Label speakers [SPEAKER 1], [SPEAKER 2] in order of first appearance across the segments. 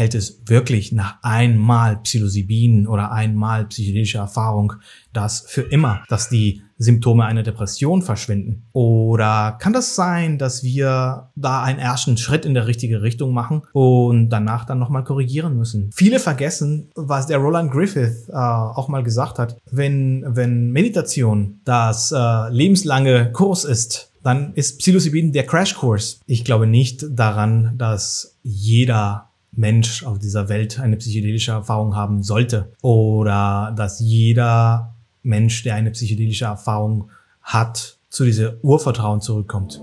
[SPEAKER 1] hält es wirklich nach einmal Psilocybin oder einmal psychedelische Erfahrung das für immer, dass die Symptome einer Depression verschwinden? Oder kann das sein, dass wir da einen ersten Schritt in der richtige Richtung machen und danach dann nochmal korrigieren müssen? Viele vergessen, was der Roland Griffith äh, auch mal gesagt hat. Wenn, wenn Meditation das äh, lebenslange Kurs ist, dann ist Psilocybin der Crashkurs. Ich glaube nicht daran, dass jeder Mensch auf dieser Welt eine psychedelische Erfahrung haben sollte oder dass jeder Mensch, der eine psychedelische Erfahrung hat, zu dieser Urvertrauen zurückkommt.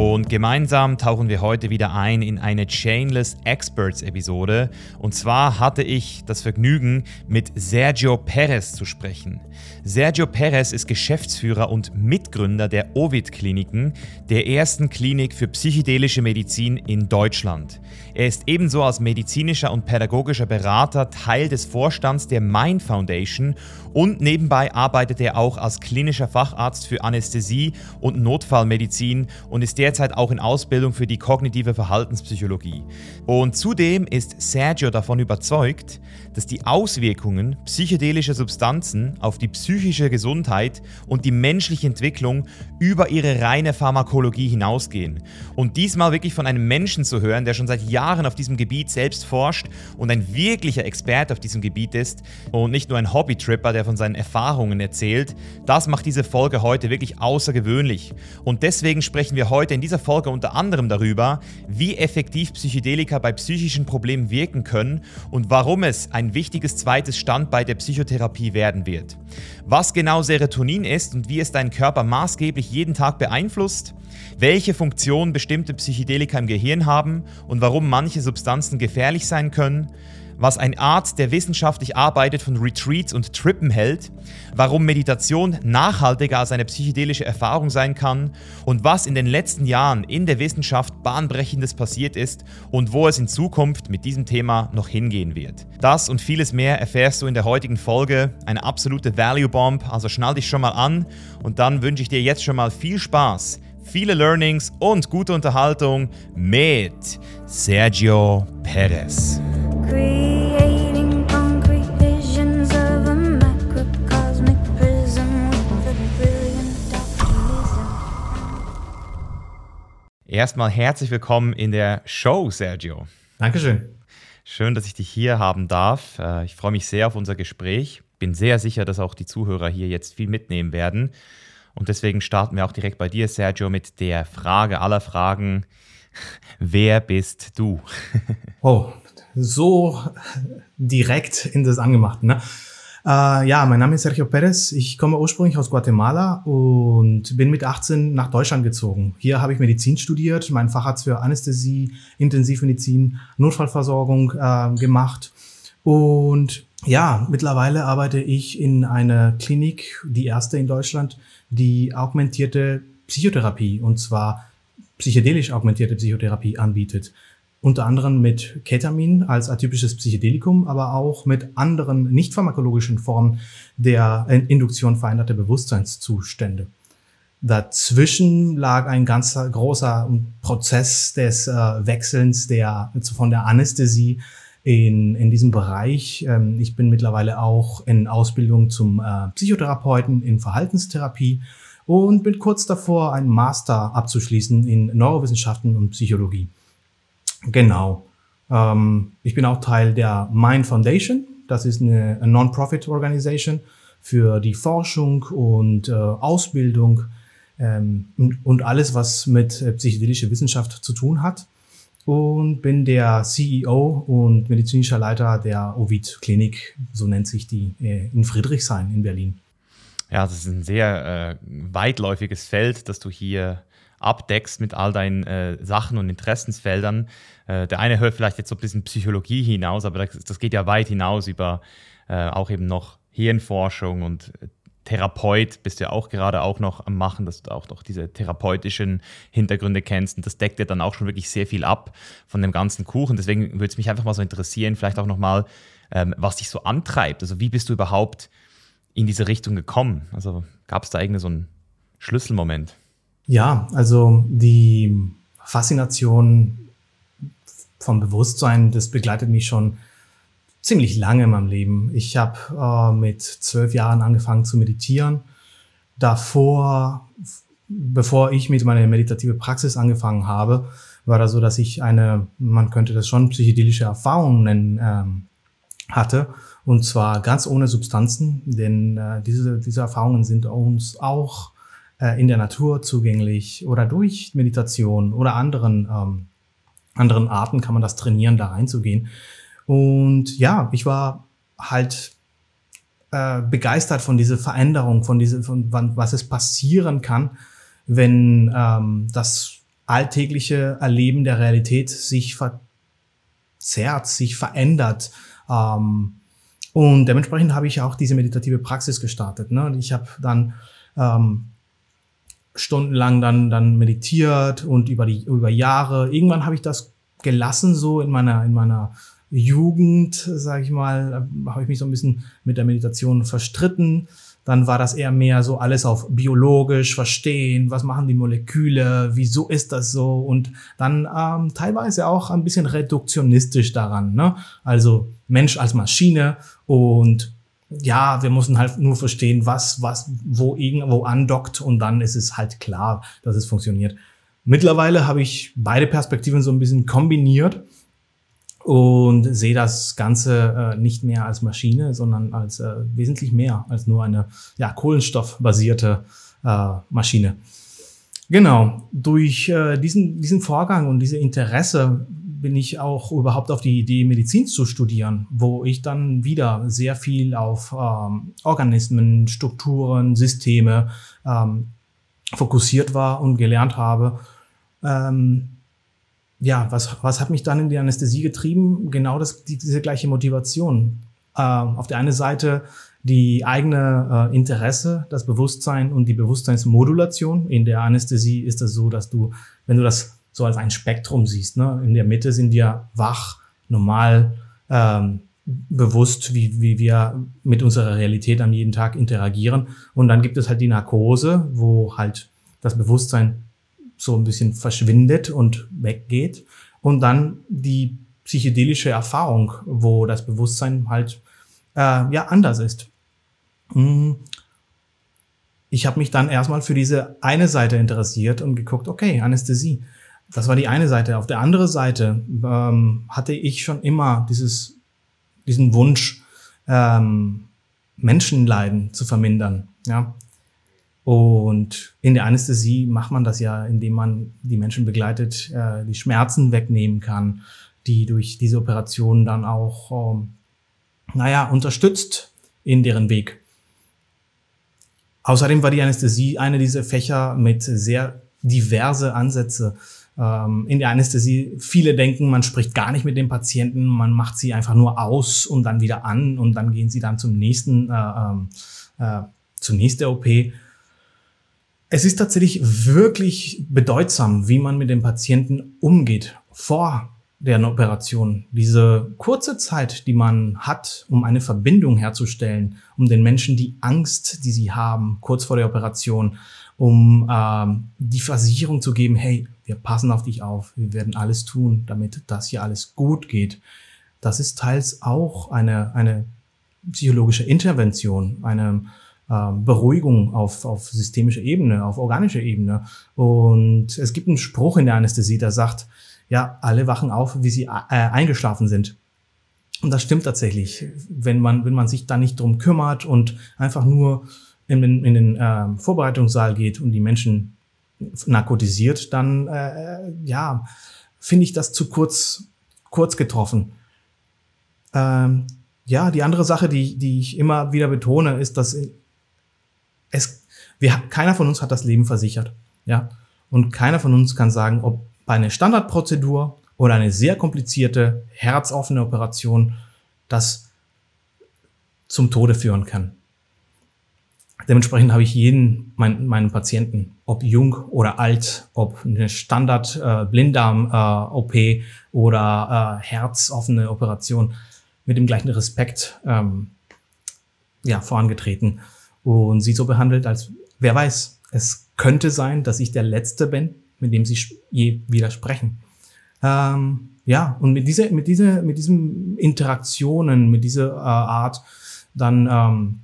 [SPEAKER 2] Und gemeinsam tauchen wir heute wieder ein in eine Chainless Experts Episode. Und zwar hatte ich das Vergnügen, mit Sergio Perez zu sprechen. Sergio Perez ist Geschäftsführer und Mitgründer der Ovid Kliniken, der ersten Klinik für psychedelische Medizin in Deutschland. Er ist ebenso als medizinischer und pädagogischer Berater Teil des Vorstands der Mind Foundation und nebenbei arbeitet er auch als klinischer Facharzt für Anästhesie und Notfallmedizin und ist derzeit auch in Ausbildung für die kognitive Verhaltenspsychologie. Und zudem ist Sergio davon überzeugt, dass die Auswirkungen psychedelischer Substanzen auf die psychische Gesundheit und die menschliche Entwicklung über ihre reine Pharmakologie hinausgehen. Und diesmal wirklich von einem Menschen zu hören, der schon seit Jahren auf diesem Gebiet selbst forscht und ein wirklicher Experte auf diesem Gebiet ist und nicht nur ein Hobbytripper, der von seinen Erfahrungen erzählt, das macht diese Folge heute wirklich außergewöhnlich. Und deswegen sprechen wir heute in dieser Folge unter anderem darüber, wie effektiv Psychedelika bei psychischen Problemen wirken können und warum es ein wichtiges zweites Standbein der Psychotherapie werden wird. Was genau Serotonin ist und wie es deinen Körper maßgeblich jeden Tag beeinflusst, welche Funktion bestimmte Psychedelika im Gehirn haben und warum manche Substanzen gefährlich sein können, was ein Arzt, der wissenschaftlich arbeitet, von Retreats und Trippen hält, warum Meditation nachhaltiger als eine psychedelische Erfahrung sein kann und was in den letzten Jahren in der Wissenschaft bahnbrechendes passiert ist und wo es in Zukunft mit diesem Thema noch hingehen wird. Das und vieles mehr erfährst du in der heutigen Folge, eine absolute Value Bomb, also schnall dich schon mal an und dann wünsche ich dir jetzt schon mal viel Spaß viele Learnings und gute Unterhaltung mit Sergio Perez. Erstmal herzlich willkommen in der Show, Sergio.
[SPEAKER 1] Dankeschön.
[SPEAKER 2] Schön, dass ich dich hier haben darf. Äh, ich freue mich sehr auf unser Gespräch. Bin sehr sicher, dass auch die Zuhörer hier jetzt viel mitnehmen werden. Und deswegen starten wir auch direkt bei dir, Sergio, mit der Frage aller Fragen. Wer bist du?
[SPEAKER 1] oh, so direkt in das Angemachte. Ne? Äh, ja, mein Name ist Sergio Perez. Ich komme ursprünglich aus Guatemala und bin mit 18 nach Deutschland gezogen. Hier habe ich Medizin studiert, meinen Facharzt für Anästhesie, Intensivmedizin, Notfallversorgung äh, gemacht. Und ja, mittlerweile arbeite ich in einer Klinik, die erste in Deutschland, die augmentierte Psychotherapie und zwar psychedelisch augmentierte Psychotherapie anbietet unter anderem mit Ketamin als atypisches Psychedelikum, aber auch mit anderen nicht pharmakologischen Formen der Induktion veränderter Bewusstseinszustände. Dazwischen lag ein ganz großer Prozess des äh, Wechselns der, von der Anästhesie in, in diesem Bereich. Ähm, ich bin mittlerweile auch in Ausbildung zum äh, Psychotherapeuten in Verhaltenstherapie und bin kurz davor, einen Master abzuschließen in Neurowissenschaften und Psychologie. Genau. Ähm, ich bin auch Teil der Mind Foundation. Das ist eine, eine Non-Profit-Organisation für die Forschung und äh, Ausbildung ähm, und alles, was mit äh, psychedelischer Wissenschaft zu tun hat. Und bin der CEO und medizinischer Leiter der Ovid Klinik, so nennt sich die, äh, in Friedrichshain in Berlin.
[SPEAKER 2] Ja, das ist ein sehr äh, weitläufiges Feld, das du hier abdeckst mit all deinen äh, Sachen und Interessensfeldern. Äh, der eine hört vielleicht jetzt so ein bisschen Psychologie hinaus, aber das, das geht ja weit hinaus über äh, auch eben noch Hirnforschung und äh, Therapeut bist du ja auch gerade auch noch am Machen, dass du auch noch diese therapeutischen Hintergründe kennst. Und das deckt ja dann auch schon wirklich sehr viel ab von dem ganzen Kuchen. Deswegen würde es mich einfach mal so interessieren, vielleicht auch nochmal, ähm, was dich so antreibt. Also wie bist du überhaupt in diese Richtung gekommen? Also gab es da irgendwie so einen Schlüsselmoment?
[SPEAKER 1] Ja, also die Faszination vom Bewusstsein, das begleitet mich schon ziemlich lange in meinem Leben. Ich habe äh, mit zwölf Jahren angefangen zu meditieren. Davor, bevor ich mit meiner meditative Praxis angefangen habe, war das so, dass ich eine, man könnte das schon psychedelische Erfahrung nennen, ähm, hatte. Und zwar ganz ohne Substanzen, denn äh, diese, diese Erfahrungen sind uns auch in der Natur zugänglich oder durch Meditation oder anderen, ähm, anderen Arten kann man das trainieren, da reinzugehen. Und ja, ich war halt äh, begeistert von dieser Veränderung, von dieser, von wann, was es passieren kann, wenn ähm, das alltägliche Erleben der Realität sich verzerrt, sich verändert. Ähm, und dementsprechend habe ich auch diese meditative Praxis gestartet. Ne? Ich habe dann ähm, stundenlang dann, dann meditiert und über die über Jahre. Irgendwann habe ich das gelassen, so in meiner, in meiner Jugend, sage ich mal, habe ich mich so ein bisschen mit der Meditation verstritten. Dann war das eher mehr so alles auf biologisch verstehen, was machen die Moleküle, wieso ist das so und dann ähm, teilweise auch ein bisschen reduktionistisch daran. Ne? Also Mensch als Maschine und ja, wir müssen halt nur verstehen, was, was, wo irgendwo andockt und dann ist es halt klar, dass es funktioniert. Mittlerweile habe ich beide Perspektiven so ein bisschen kombiniert und sehe das Ganze äh, nicht mehr als Maschine, sondern als äh, wesentlich mehr als nur eine ja, kohlenstoffbasierte äh, Maschine. Genau, durch äh, diesen, diesen Vorgang und diese Interesse bin ich auch überhaupt auf die Idee, Medizin zu studieren, wo ich dann wieder sehr viel auf ähm, Organismen, Strukturen, Systeme ähm, fokussiert war und gelernt habe. Ähm, ja, was, was hat mich dann in die Anästhesie getrieben? Genau das, die, diese gleiche Motivation. Äh, auf der einen Seite die eigene äh, Interesse, das Bewusstsein und die Bewusstseinsmodulation. In der Anästhesie ist es das so, dass du, wenn du das so als ein Spektrum siehst, ne, in der Mitte sind wir wach, normal, ähm, bewusst, wie, wie wir mit unserer Realität am jeden Tag interagieren. Und dann gibt es halt die Narkose, wo halt das Bewusstsein so ein bisschen verschwindet und weggeht. Und dann die psychedelische Erfahrung, wo das Bewusstsein halt äh, ja anders ist. Hm. Ich habe mich dann erstmal für diese eine Seite interessiert und geguckt, okay, Anästhesie. Das war die eine Seite. Auf der anderen Seite ähm, hatte ich schon immer dieses, diesen Wunsch, ähm, Menschenleiden zu vermindern. Ja, und in der Anästhesie macht man das ja, indem man die Menschen begleitet, äh, die Schmerzen wegnehmen kann, die durch diese Operation dann auch, ähm, naja, unterstützt in deren Weg. Außerdem war die Anästhesie eine dieser Fächer mit sehr diverse Ansätze. Ähm, in der Anästhesie, viele denken, man spricht gar nicht mit den Patienten, man macht sie einfach nur aus und dann wieder an und dann gehen sie dann zum nächsten, äh, ähm, äh, zur nächsten OP. Es ist tatsächlich wirklich bedeutsam, wie man mit dem Patienten umgeht vor der Operation. Diese kurze Zeit, die man hat, um eine Verbindung herzustellen, um den Menschen die Angst, die sie haben, kurz vor der Operation, um ähm, die Versicherung zu geben, hey, wir passen auf dich auf, wir werden alles tun, damit das hier alles gut geht. Das ist teils auch eine, eine psychologische Intervention, eine ähm, Beruhigung auf, auf systemischer Ebene, auf organischer Ebene. Und es gibt einen Spruch in der Anästhesie, der sagt, ja, alle wachen auf, wie sie äh, eingeschlafen sind. Und das stimmt tatsächlich. Wenn man, wenn man sich da nicht drum kümmert und einfach nur in, in, in den äh, Vorbereitungssaal geht und die Menschen narkotisiert, dann äh, ja, finde ich das zu kurz, kurz getroffen. Ähm, ja, die andere Sache, die, die ich immer wieder betone, ist, dass es, wir, keiner von uns hat das Leben versichert. Ja. Und keiner von uns kann sagen, ob bei einer Standardprozedur oder eine sehr komplizierte, herzoffene Operation das zum Tode führen kann. Dementsprechend habe ich jeden mein, meinen Patienten, ob jung oder alt, ob eine Standard äh, äh, oder äh, herzoffene Operation mit dem gleichen Respekt ähm, ja vorangetreten und sie so behandelt, als wer weiß, es könnte sein, dass ich der Letzte bin, mit dem sie je widersprechen. Ähm, ja, und mit dieser, mit dieser, mit diesen Interaktionen, mit dieser äh, Art dann ähm,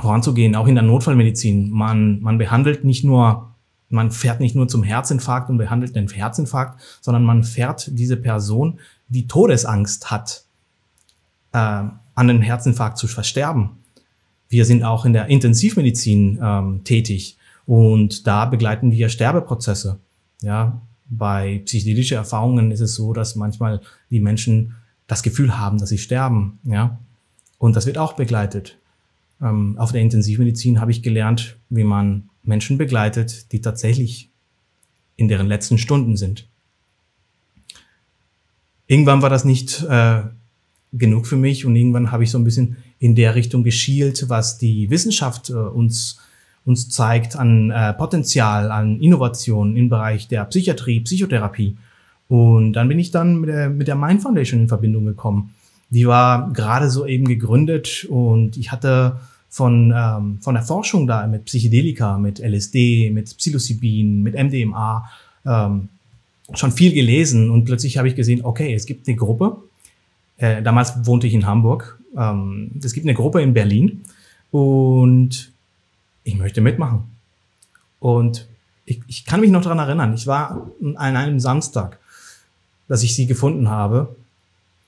[SPEAKER 1] voranzugehen, auch in der Notfallmedizin. Man, man behandelt nicht nur, man fährt nicht nur zum Herzinfarkt und behandelt den Herzinfarkt, sondern man fährt diese Person, die Todesangst hat, äh, an den Herzinfarkt zu versterben. Wir sind auch in der Intensivmedizin ähm, tätig und da begleiten wir Sterbeprozesse. Ja, bei psychedelischen Erfahrungen ist es so, dass manchmal die Menschen das Gefühl haben, dass sie sterben. Ja, und das wird auch begleitet. Ähm, auf der Intensivmedizin habe ich gelernt, wie man Menschen begleitet, die tatsächlich in deren letzten Stunden sind. Irgendwann war das nicht äh, genug für mich und irgendwann habe ich so ein bisschen in der Richtung geschielt, was die Wissenschaft äh, uns uns zeigt an äh, Potenzial, an Innovation im Bereich der Psychiatrie, Psychotherapie. Und dann bin ich dann mit der, mit der Mind Foundation in Verbindung gekommen. Die war gerade so eben gegründet und ich hatte von, ähm, von der Forschung da mit Psychedelika, mit LSD, mit Psilocybin, mit MDMA ähm, schon viel gelesen und plötzlich habe ich gesehen, okay, es gibt eine Gruppe. Äh, damals wohnte ich in Hamburg. Ähm, es gibt eine Gruppe in Berlin und ich möchte mitmachen. Und ich, ich kann mich noch daran erinnern, ich war an einem Samstag, dass ich sie gefunden habe.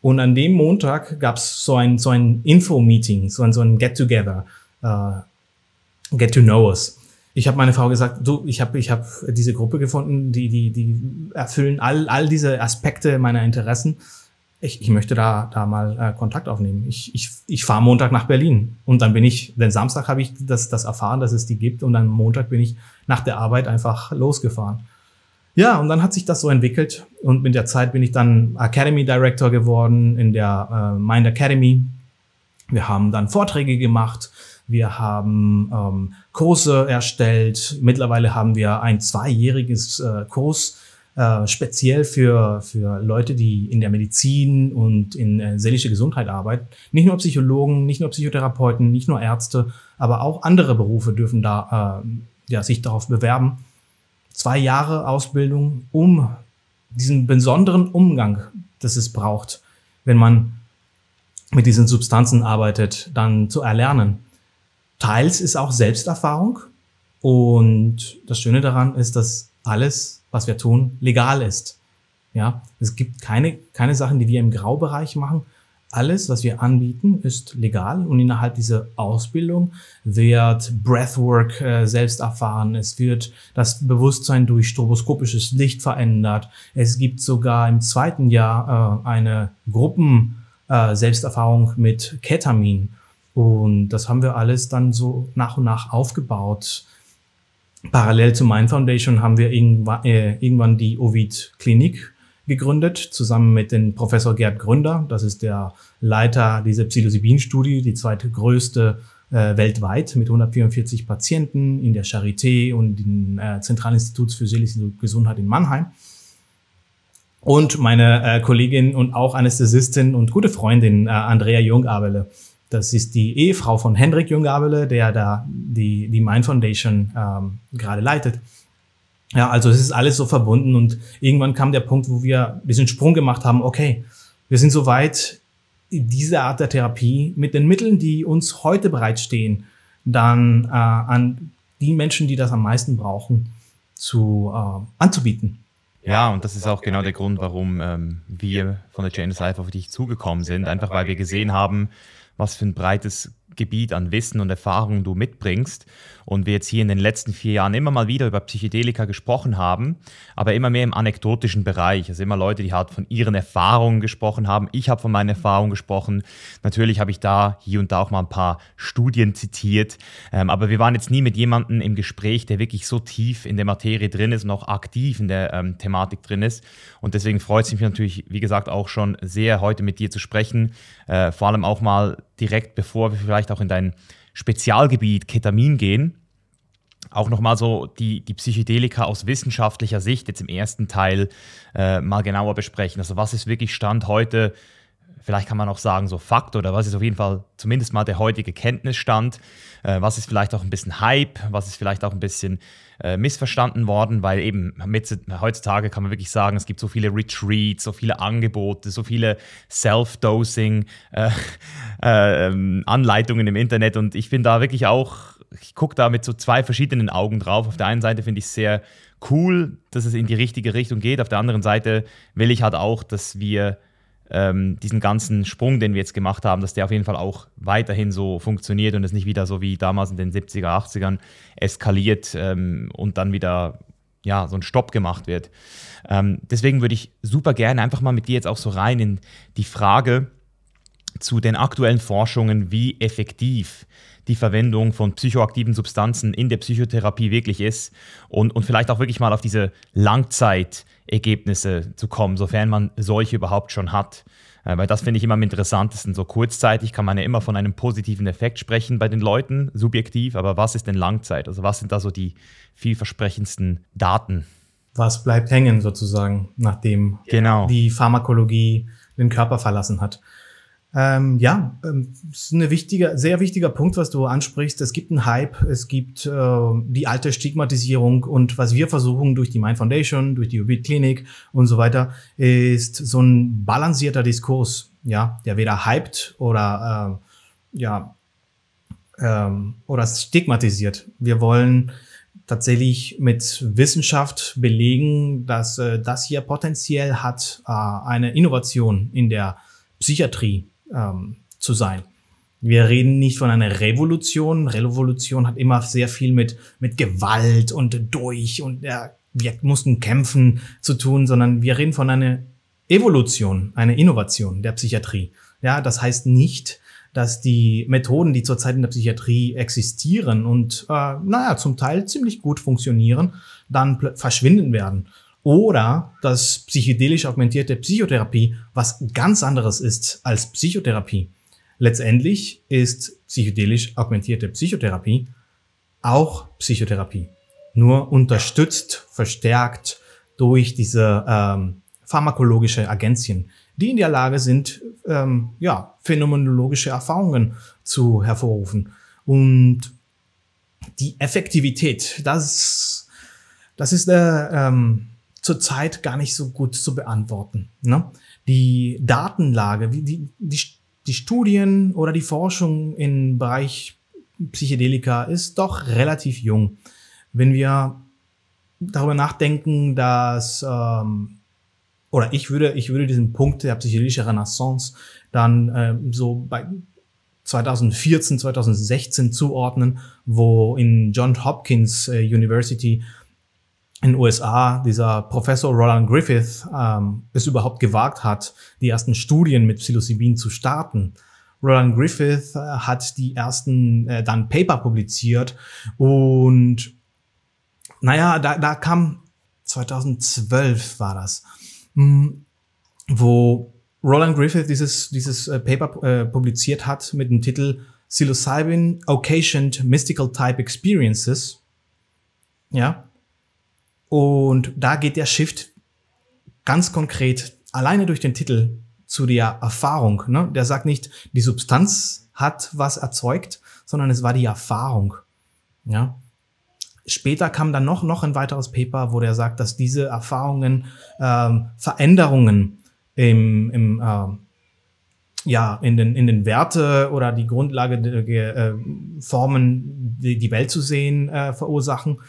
[SPEAKER 1] Und an dem Montag gab es so ein, so ein Info-Meeting, so ein, so ein Get-Together, uh, Get to Know Us. Ich habe meine Frau gesagt, du, ich habe ich hab diese Gruppe gefunden, die, die, die erfüllen all, all diese Aspekte meiner Interessen ich, ich möchte da, da mal äh, Kontakt aufnehmen. Ich, ich, ich fahre Montag nach Berlin und dann bin ich, den Samstag habe ich das, das erfahren, dass es die gibt und dann Montag bin ich nach der Arbeit einfach losgefahren. Ja, und dann hat sich das so entwickelt und mit der Zeit bin ich dann Academy Director geworden in der äh, Mind Academy. Wir haben dann Vorträge gemacht, wir haben ähm, Kurse erstellt. Mittlerweile haben wir ein zweijähriges äh, Kurs äh, speziell für, für Leute, die in der Medizin und in äh, seelische Gesundheit arbeiten. Nicht nur Psychologen, nicht nur Psychotherapeuten, nicht nur Ärzte, aber auch andere Berufe dürfen da äh, ja, sich darauf bewerben. Zwei Jahre Ausbildung, um diesen besonderen Umgang, das es braucht, wenn man mit diesen Substanzen arbeitet, dann zu erlernen. Teils ist auch Selbsterfahrung und das Schöne daran ist, dass alles was wir tun, legal ist. Ja, es gibt keine, keine Sachen, die wir im Graubereich machen. Alles, was wir anbieten, ist legal und innerhalb dieser Ausbildung wird Breathwork äh, selbst erfahren. Es wird das Bewusstsein durch stroboskopisches Licht verändert. Es gibt sogar im zweiten Jahr äh, eine Gruppen äh, Selbsterfahrung mit Ketamin. Und das haben wir alles dann so nach und nach aufgebaut. Parallel zu Mind Foundation haben wir irgendwann, äh, irgendwann die Ovid Klinik gegründet, zusammen mit dem Professor Gerd Gründer. Das ist der Leiter dieser Psilocybin-Studie, die zweitgrößte äh, weltweit mit 144 Patienten in der Charité und im äh, Zentralinstitut für seelische Gesundheit in Mannheim. Und meine äh, Kollegin und auch Anästhesistin und gute Freundin äh, Andrea Jungabele. Das ist die Ehefrau von Hendrik Jungabele, der da die, die Mind Foundation ähm, gerade leitet. Ja, also es ist alles so verbunden und irgendwann kam der Punkt, wo wir ein bisschen Sprung gemacht haben, okay, wir sind soweit, diese Art der Therapie mit den Mitteln, die uns heute bereitstehen, dann äh, an die Menschen, die das am meisten brauchen, zu äh, anzubieten.
[SPEAKER 2] Ja, und das ist auch genau der Grund, warum ähm, wir von der Chain Cypher auf dich zugekommen sind. Einfach weil wir gesehen haben, was für ein breites Gebiet an Wissen und Erfahrung du mitbringst und wir jetzt hier in den letzten vier Jahren immer mal wieder über Psychedelika gesprochen haben, aber immer mehr im anekdotischen Bereich. Also immer Leute, die halt von ihren Erfahrungen gesprochen haben. Ich habe von meinen Erfahrungen gesprochen. Natürlich habe ich da hier und da auch mal ein paar Studien zitiert, ähm, aber wir waren jetzt nie mit jemandem im Gespräch, der wirklich so tief in der Materie drin ist und auch aktiv in der ähm, Thematik drin ist. Und deswegen freut es mich natürlich, wie gesagt, auch schon sehr, heute mit dir zu sprechen. Äh, vor allem auch mal direkt, bevor wir vielleicht auch in dein Spezialgebiet Ketamin gehen. Auch nochmal so die, die Psychedelika aus wissenschaftlicher Sicht jetzt im ersten Teil äh, mal genauer besprechen. Also was ist wirklich Stand heute vielleicht kann man auch sagen, so Fakt oder was ist auf jeden Fall zumindest mal der heutige Kenntnisstand, äh, was ist vielleicht auch ein bisschen Hype, was ist vielleicht auch ein bisschen äh, missverstanden worden, weil eben mit, heutzutage kann man wirklich sagen, es gibt so viele Retreats, so viele Angebote, so viele Self-Dosing äh, äh, Anleitungen im Internet. Und ich bin da wirklich auch, ich gucke da mit so zwei verschiedenen Augen drauf. Auf der einen Seite finde ich es sehr cool, dass es in die richtige Richtung geht, auf der anderen Seite will ich halt auch, dass wir ähm, diesen ganzen Sprung, den wir jetzt gemacht haben, dass der auf jeden Fall auch weiterhin so funktioniert und es nicht wieder so wie damals in den 70er, 80ern eskaliert ähm, und dann wieder ja, so ein Stopp gemacht wird. Ähm, deswegen würde ich super gerne einfach mal mit dir jetzt auch so rein in die Frage zu den aktuellen Forschungen, wie effektiv die Verwendung von psychoaktiven Substanzen in der Psychotherapie wirklich ist und, und vielleicht auch wirklich mal auf diese Langzeitergebnisse zu kommen, sofern man solche überhaupt schon hat. Äh, weil das finde ich immer am interessantesten. So kurzzeitig kann man ja immer von einem positiven Effekt sprechen bei den Leuten, subjektiv, aber was ist denn Langzeit? Also was sind da so die vielversprechendsten Daten?
[SPEAKER 1] Was bleibt hängen sozusagen, nachdem genau. die Pharmakologie den Körper verlassen hat? Ähm, ja, ähm, ist ein wichtiger, sehr wichtiger Punkt, was du ansprichst. Es gibt einen Hype, es gibt äh, die alte Stigmatisierung und was wir versuchen durch die Mind Foundation, durch die Ubit Klinik und so weiter, ist so ein balancierter Diskurs, ja, der weder hypt oder äh, ja ähm, oder stigmatisiert. Wir wollen tatsächlich mit Wissenschaft belegen, dass äh, das hier potenziell hat äh, eine Innovation in der Psychiatrie ähm, zu sein. Wir reden nicht von einer Revolution. Revolution hat immer sehr viel mit, mit Gewalt und durch und ja, wir mussten kämpfen zu tun, sondern wir reden von einer Evolution, einer Innovation der Psychiatrie. Ja, das heißt nicht, dass die Methoden, die zurzeit in der Psychiatrie existieren und äh, naja, zum Teil ziemlich gut funktionieren, dann verschwinden werden oder dass psychedelisch augmentierte Psychotherapie was ganz anderes ist als Psychotherapie. Letztendlich ist psychedelisch augmentierte Psychotherapie auch Psychotherapie, nur unterstützt, verstärkt durch diese ähm, pharmakologische Agenzien, die in der Lage sind, ähm, ja, phänomenologische Erfahrungen zu hervorrufen. Und die Effektivität, das, das ist der, ähm, zurzeit gar nicht so gut zu beantworten. Ne? Die Datenlage, wie die, die, die Studien oder die Forschung im Bereich Psychedelika ist doch relativ jung. Wenn wir darüber nachdenken, dass ähm, oder ich würde ich würde diesen Punkt der psychedelischen Renaissance dann äh, so bei 2014, 2016 zuordnen, wo in John Hopkins äh, University in den USA dieser Professor Roland Griffith ähm, es überhaupt gewagt hat, die ersten Studien mit Psilocybin zu starten. Roland Griffith äh, hat die ersten äh, dann Paper publiziert und naja, da, da kam 2012 war das, mh, hm, wo Roland Griffith dieses, dieses äh, Paper äh, publiziert hat mit dem Titel Psilocybin Occasioned Mystical Type Experiences. Ja, und da geht der Shift ganz konkret alleine durch den Titel zu der Erfahrung. Ne? Der sagt nicht, die Substanz hat was erzeugt, sondern es war die Erfahrung. Ja. Später kam dann noch, noch ein weiteres Paper, wo der sagt, dass diese Erfahrungen ähm, Veränderungen im, im äh, ja, in den, in den Werte oder die Grundlage der äh, Formen, die, die Welt zu sehen, äh, verursachen.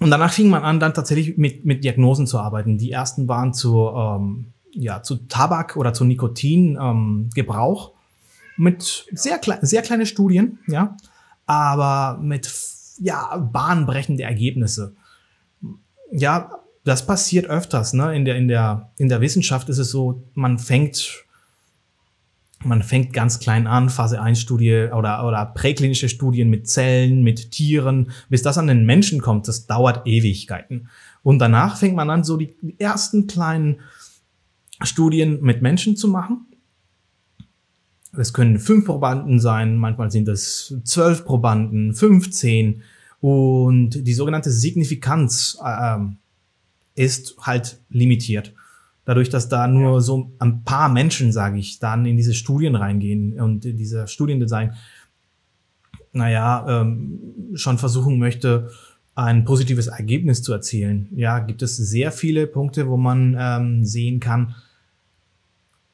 [SPEAKER 1] Und danach fing man an, dann tatsächlich mit, mit Diagnosen zu arbeiten. Die ersten waren zu, ähm, ja, zu Tabak oder zu Nikotingebrauch ähm, mit sehr, klein, sehr kleine Studien, ja, aber mit ja, bahnbrechende Ergebnisse. Ja, das passiert öfters. Ne? In, der, in, der, in der Wissenschaft ist es so, man fängt man fängt ganz klein an, Phase 1 Studie oder, oder präklinische Studien mit Zellen, mit Tieren, bis das an den Menschen kommt, das dauert Ewigkeiten. Und danach fängt man an, so die ersten kleinen Studien mit Menschen zu machen. Es können fünf Probanden sein, manchmal sind es zwölf Probanden, 15. Und die sogenannte Signifikanz äh, ist halt limitiert. Dadurch, dass da nur so ein paar Menschen, sage ich, dann in diese Studien reingehen und dieser Studiendesign, naja, ähm, schon versuchen möchte, ein positives Ergebnis zu erzielen. Ja, gibt es sehr viele Punkte, wo man ähm, sehen kann,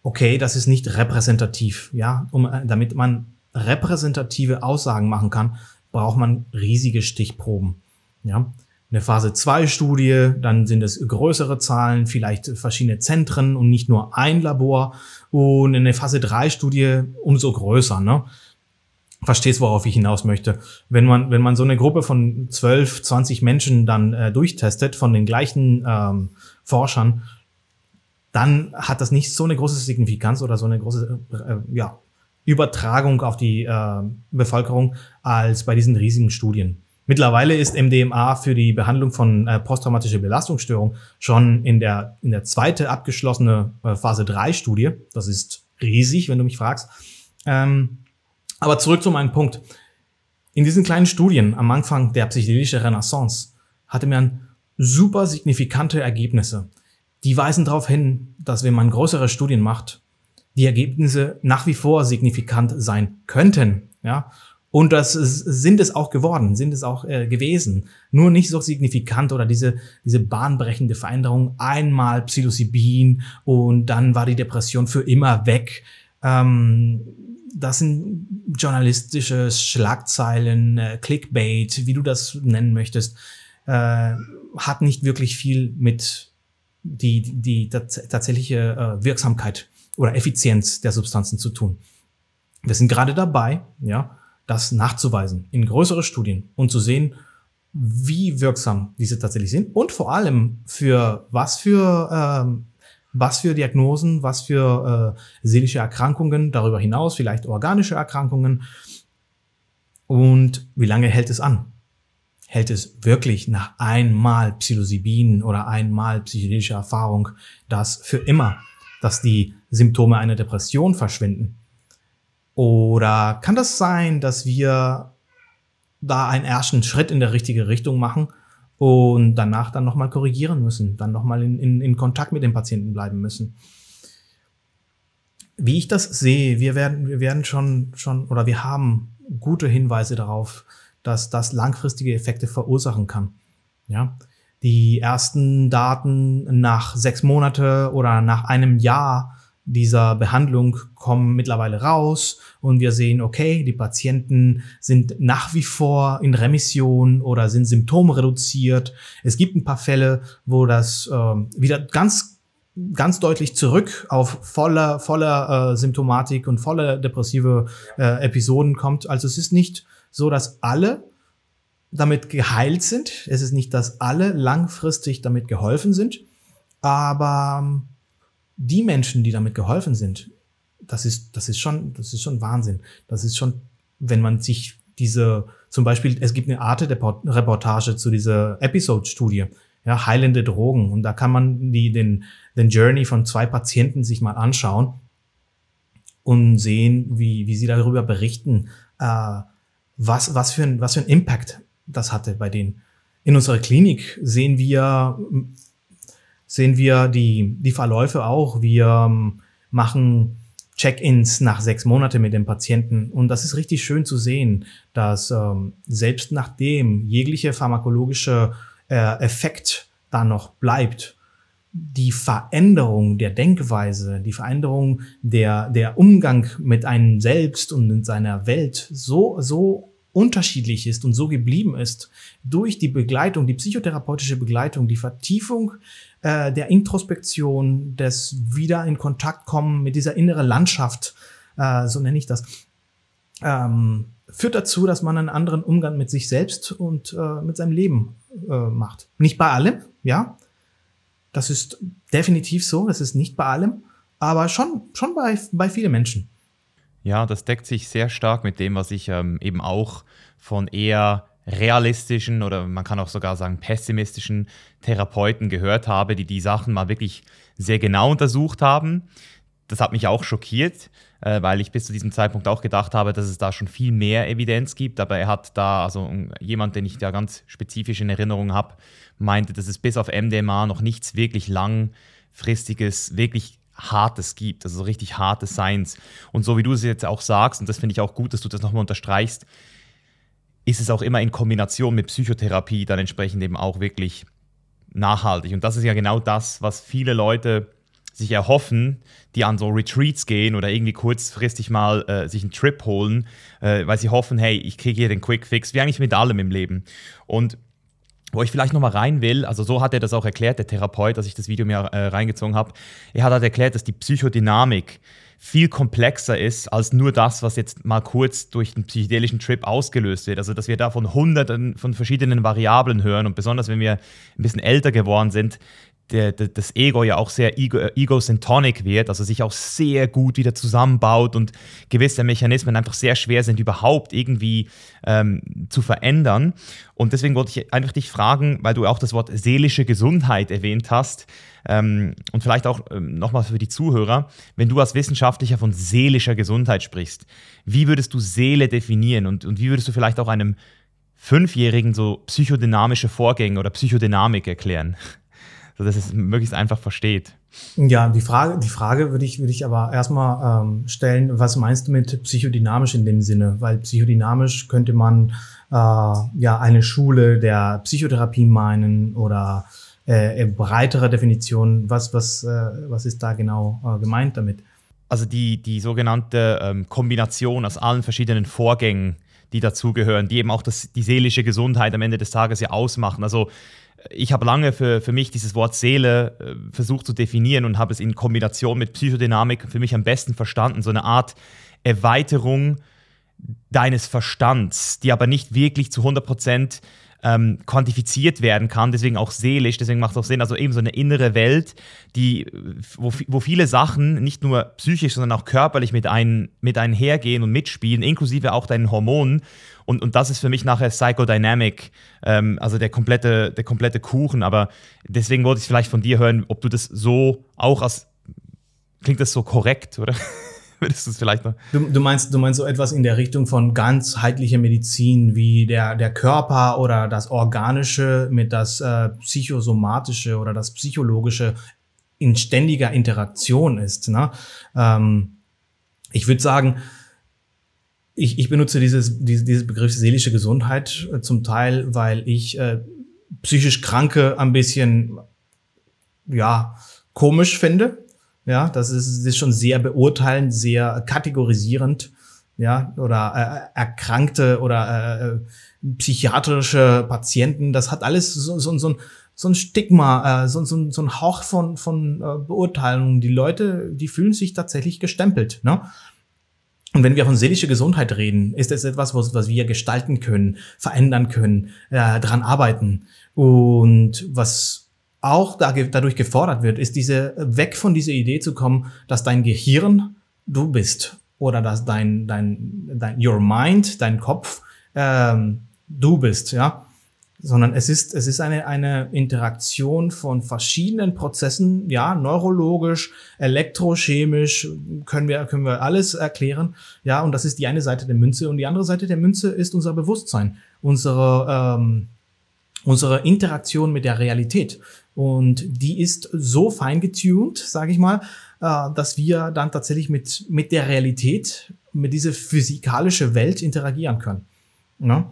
[SPEAKER 1] okay, das ist nicht repräsentativ. Ja, um, äh, damit man repräsentative Aussagen machen kann, braucht man riesige Stichproben. Ja, eine Phase 2 Studie, dann sind es größere Zahlen, vielleicht verschiedene Zentren und nicht nur ein Labor. Und eine Phase 3 Studie umso größer. Ne? Verstehst, worauf ich hinaus möchte. Wenn man, wenn man so eine Gruppe von 12, 20 Menschen dann äh, durchtestet von den gleichen ähm, Forschern, dann hat das nicht so eine große Signifikanz oder so eine große äh, ja, Übertragung auf die äh, Bevölkerung als bei diesen riesigen Studien. Mittlerweile ist MDMA für die Behandlung von äh, posttraumatischer Belastungsstörung schon in der, in der zweite abgeschlossene äh, Phase 3 Studie. Das ist riesig, wenn du mich fragst. Ähm, aber zurück zu meinem Punkt. In diesen kleinen Studien am Anfang der psychedelischen Renaissance hatte man super signifikante Ergebnisse. Die weisen darauf hin, dass wenn man größere Studien macht, die Ergebnisse nach wie vor signifikant sein könnten. Ja, und das sind es auch geworden, sind es auch äh, gewesen. Nur nicht so signifikant oder diese, diese bahnbrechende Veränderung. Einmal Psilocybin und dann war die Depression für immer weg. Ähm, das sind journalistische Schlagzeilen, äh, Clickbait, wie du das nennen möchtest, äh, hat nicht wirklich viel mit die, die, die tatsächliche äh, Wirksamkeit oder Effizienz der Substanzen zu tun. Wir sind gerade dabei, ja, das nachzuweisen in größere Studien und zu sehen, wie wirksam diese tatsächlich sind und vor allem für was für ähm, was für Diagnosen, was für äh, seelische Erkrankungen, darüber hinaus vielleicht organische Erkrankungen und wie lange hält es an? Hält es wirklich nach einmal Psilocybin oder einmal psychedelische Erfahrung das für immer, dass die Symptome einer Depression verschwinden? Oder kann das sein, dass wir da einen ersten Schritt in der richtige Richtung machen und danach dann nochmal korrigieren müssen, dann nochmal in, in, in Kontakt mit dem Patienten bleiben müssen? Wie ich das sehe, wir werden, wir werden schon, schon, oder wir haben gute Hinweise darauf, dass das langfristige Effekte verursachen kann. Ja, die ersten Daten nach sechs Monate oder nach einem Jahr dieser Behandlung kommen mittlerweile raus und wir sehen, okay, die Patienten sind nach wie vor in Remission oder sind symptomreduziert. Es gibt ein paar Fälle, wo das äh, wieder ganz ganz deutlich zurück auf voller voller äh, Symptomatik und voller depressive äh, Episoden kommt. Also es ist nicht so, dass alle damit geheilt sind. Es ist nicht, dass alle langfristig damit geholfen sind, aber die Menschen, die damit geholfen sind, das ist, das ist schon, das ist schon Wahnsinn. Das ist schon, wenn man sich diese, zum Beispiel, es gibt eine Art der Reportage zu dieser Episode-Studie, ja, heilende Drogen. Und da kann man die, den, den Journey von zwei Patienten sich mal anschauen und sehen, wie, wie sie darüber berichten, äh, was, was, für ein, was für ein Impact das hatte bei denen. In unserer Klinik sehen wir sehen wir die, die Verläufe auch. Wir ähm, machen Check-ins nach sechs Monaten mit dem Patienten. Und das ist richtig schön zu sehen, dass ähm, selbst nachdem jegliche pharmakologische äh, Effekt da noch bleibt, die Veränderung der Denkweise, die Veränderung der, der Umgang mit einem selbst und in seiner Welt so, so unterschiedlich ist und so geblieben ist durch die Begleitung, die psychotherapeutische Begleitung, die Vertiefung äh, der Introspektion, des wieder in Kontakt kommen mit dieser inneren Landschaft, äh, so nenne ich das, ähm, führt dazu, dass man einen anderen Umgang mit sich selbst und äh, mit seinem Leben äh, macht. Nicht bei allem, ja. Das ist definitiv so, das ist nicht bei allem, aber schon, schon bei, bei vielen Menschen.
[SPEAKER 2] Ja, das deckt sich sehr stark mit dem, was ich ähm, eben auch von eher realistischen oder man kann auch sogar sagen pessimistischen Therapeuten gehört habe, die die Sachen mal wirklich sehr genau untersucht haben. Das hat mich auch schockiert, äh, weil ich bis zu diesem Zeitpunkt auch gedacht habe, dass es da schon viel mehr Evidenz gibt. Aber er hat da, also jemand, den ich da ganz spezifisch in Erinnerung habe, meinte, dass es bis auf MDMA noch nichts wirklich lang langfristiges, wirklich Hartes gibt, also so richtig harte Science. Und so wie du es jetzt auch sagst, und das finde ich auch gut, dass du das nochmal unterstreichst, ist es auch immer in Kombination mit Psychotherapie dann entsprechend eben auch wirklich nachhaltig. Und das ist ja genau das, was viele Leute sich erhoffen, die an so Retreats gehen oder irgendwie kurzfristig mal äh, sich einen Trip holen, äh, weil sie hoffen, hey, ich kriege hier den Quick Fix, wie eigentlich mit allem im Leben. Und wo ich vielleicht nochmal rein will, also so hat er das auch erklärt, der Therapeut, als ich das Video mir äh, reingezogen habe. Er hat halt erklärt, dass die Psychodynamik viel komplexer ist als nur das, was jetzt mal kurz durch den psychedelischen Trip ausgelöst wird. Also, dass wir da von hunderten von verschiedenen Variablen hören und besonders, wenn wir ein bisschen älter geworden sind, der, der, das Ego ja auch sehr ego, egocentronic wird, also sich auch sehr gut wieder zusammenbaut und gewisse Mechanismen einfach sehr schwer sind, überhaupt irgendwie ähm, zu verändern. Und deswegen wollte ich einfach dich fragen, weil du auch das Wort seelische Gesundheit erwähnt hast ähm, und vielleicht auch ähm, nochmal für die Zuhörer, wenn du als Wissenschaftlicher von seelischer Gesundheit sprichst, wie würdest du Seele definieren und, und wie würdest du vielleicht auch einem Fünfjährigen so psychodynamische Vorgänge oder Psychodynamik erklären? Sodass es möglichst einfach versteht.
[SPEAKER 1] Ja, die Frage, die Frage würde ich, würde ich aber erstmal ähm, stellen, was meinst du mit psychodynamisch in dem Sinne? Weil psychodynamisch könnte man äh, ja eine Schule der Psychotherapie meinen oder äh, breitere Definition. Was, was, äh, was ist da genau äh, gemeint damit?
[SPEAKER 2] Also die, die sogenannte ähm, Kombination aus allen verschiedenen Vorgängen, die dazugehören, die eben auch das, die seelische Gesundheit am Ende des Tages ja ausmachen. Also ich habe lange für, für mich dieses Wort Seele äh, versucht zu definieren und habe es in Kombination mit Psychodynamik für mich am besten verstanden. So eine Art Erweiterung deines Verstands, die aber nicht wirklich zu 100 Prozent ähm, quantifiziert werden kann, deswegen auch seelisch, deswegen macht es auch Sinn, also eben so eine innere Welt, die, wo, wo viele Sachen nicht nur psychisch, sondern auch körperlich mit, ein, mit einhergehen und mitspielen, inklusive auch deinen Hormonen. Und, und das ist für mich nachher Psychodynamic, ähm, also der komplette, der komplette Kuchen. Aber deswegen wollte ich vielleicht von dir hören, ob du das so auch als, klingt das so korrekt, oder?
[SPEAKER 1] Würdest du es vielleicht noch? Du, du, meinst, du meinst so etwas in der Richtung von ganzheitlicher Medizin, wie der, der Körper oder das Organische mit das äh, Psychosomatische oder das Psychologische in ständiger Interaktion ist. Ne? Ähm, ich würde sagen, ich, ich benutze dieses, dieses, dieses Begriff seelische Gesundheit äh, zum Teil, weil ich äh, psychisch Kranke ein bisschen ja komisch finde. Ja, das ist, das ist schon sehr beurteilend, sehr kategorisierend. Ja, oder äh, Erkrankte oder äh, psychiatrische Patienten, das hat alles so, so, so, ein, so ein Stigma, äh, so, so, so ein Hauch von, von äh, Beurteilung. Die Leute, die fühlen sich tatsächlich gestempelt. Ne? Und wenn wir von seelischer Gesundheit reden, ist es etwas, was, was wir gestalten können, verändern können, äh, daran arbeiten. Und was auch da, dadurch gefordert wird, ist diese, weg von dieser Idee zu kommen, dass dein Gehirn du bist oder dass dein, dein, dein your mind, dein Kopf ähm, du bist, ja. Sondern es ist, es ist eine, eine Interaktion von verschiedenen Prozessen, ja, neurologisch, elektrochemisch, können wir, können wir alles erklären, ja, und das ist die eine Seite der Münze und die andere Seite der Münze ist unser Bewusstsein, unsere, ähm, unsere Interaktion mit der Realität. Und die ist so fein getuned, sage ich mal, äh, dass wir dann tatsächlich mit, mit der Realität, mit dieser physikalische Welt interagieren können. Ne?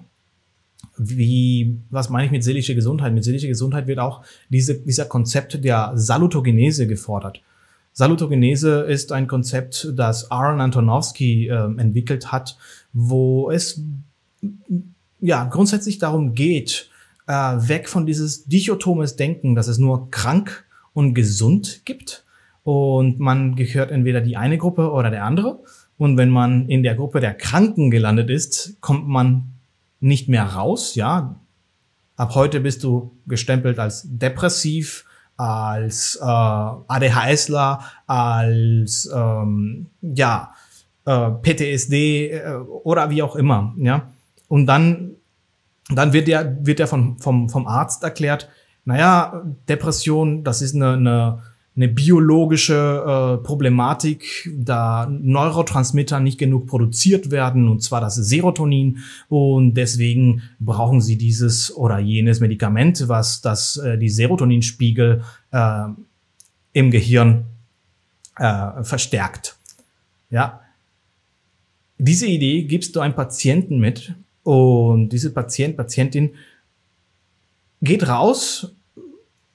[SPEAKER 1] Wie, was meine ich mit seelischer Gesundheit? Mit seelischer Gesundheit wird auch diese, dieser Konzept der Salutogenese gefordert. Salutogenese ist ein Konzept, das Aaron Antonowski äh, entwickelt hat, wo es ja grundsätzlich darum geht, äh, weg von dieses dichotomes Denken, dass es nur krank und gesund gibt und man gehört entweder die eine Gruppe oder der andere. Und wenn man in der Gruppe der Kranken gelandet ist, kommt man nicht mehr raus, ja. Ab heute bist du gestempelt als depressiv, als äh, ADHSler, als ähm, ja äh, PTSD äh, oder wie auch immer, ja. Und dann dann wird ja wird ja vom, vom, vom Arzt erklärt, naja, Depression, das ist eine, eine, eine biologische äh, Problematik, da Neurotransmitter nicht genug produziert werden, und zwar das Serotonin. Und deswegen brauchen sie dieses oder jenes Medikament, was das, äh, die Serotoninspiegel äh, im Gehirn äh, verstärkt. Ja. Diese Idee gibst du einem Patienten mit und diese Patient, Patientin geht raus,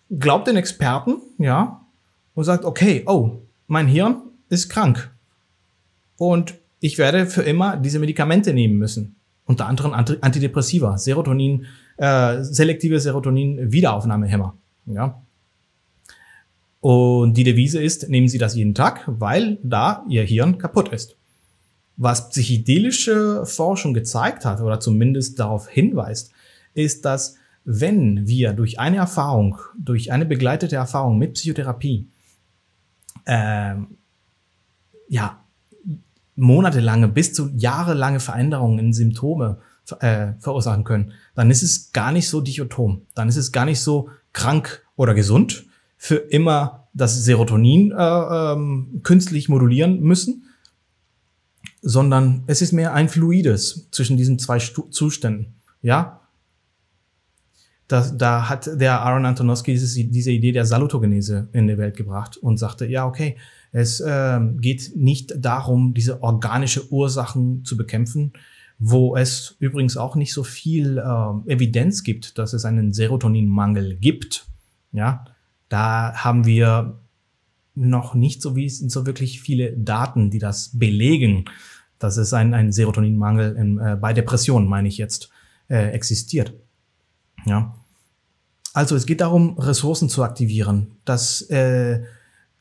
[SPEAKER 1] glaubt den Experten, ja, und sagt, okay, oh, mein Hirn ist krank. Und ich werde für immer diese Medikamente nehmen müssen. Unter anderem Antidepressiva, Serotonin, äh, selektive Serotonin-Wiederaufnahmehämmer. Ja. Und die Devise ist, nehmen Sie das jeden Tag, weil da Ihr Hirn kaputt ist. Was psychedelische Forschung gezeigt hat, oder zumindest darauf hinweist, ist, dass wenn wir durch eine Erfahrung, durch eine begleitete Erfahrung mit Psychotherapie, äh, ja, monatelange bis zu jahrelange Veränderungen in Symptome äh, verursachen können, dann ist es gar nicht so dichotom. Dann ist es gar nicht so krank oder gesund, für immer das Serotonin äh, ähm, künstlich modulieren müssen, sondern es ist mehr ein Fluides zwischen diesen zwei Stu Zuständen. Ja, da, da hat der Aaron Antonowski diese, diese Idee der Salutogenese in die Welt gebracht und sagte, ja, okay, es äh, geht nicht darum, diese organische Ursachen zu bekämpfen, wo es übrigens auch nicht so viel äh, Evidenz gibt, dass es einen Serotoninmangel gibt. Ja, da haben wir noch nicht so, wie, so wirklich viele Daten, die das belegen, dass es ein, ein Serotoninmangel in, äh, bei Depressionen, meine ich jetzt, äh, existiert. Ja. Also es geht darum, Ressourcen zu aktivieren, dass äh,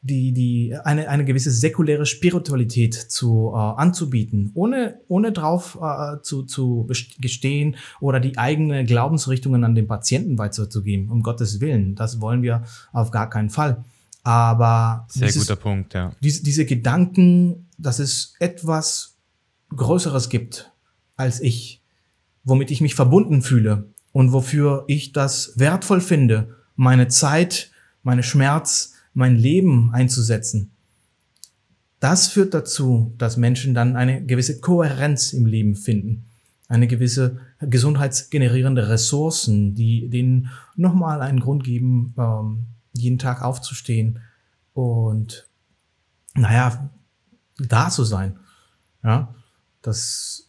[SPEAKER 1] die, die, eine, eine gewisse säkuläre Spiritualität zu, äh, anzubieten, ohne, ohne drauf äh, zu, zu gestehen oder die eigenen Glaubensrichtungen an den Patienten weiterzugeben, um Gottes Willen. Das wollen wir auf gar keinen Fall. Aber
[SPEAKER 2] sehr dieses, guter Punkt, ja.
[SPEAKER 1] Diese, diese Gedanken, dass es etwas Größeres gibt als ich, womit ich mich verbunden fühle und wofür ich das wertvoll finde, meine Zeit, meine Schmerz, mein Leben einzusetzen. Das führt dazu, dass Menschen dann eine gewisse Kohärenz im Leben finden, eine gewisse gesundheitsgenerierende Ressourcen, die denen nochmal einen Grund geben, ähm, jeden Tag aufzustehen und, naja, da zu sein. Ja, das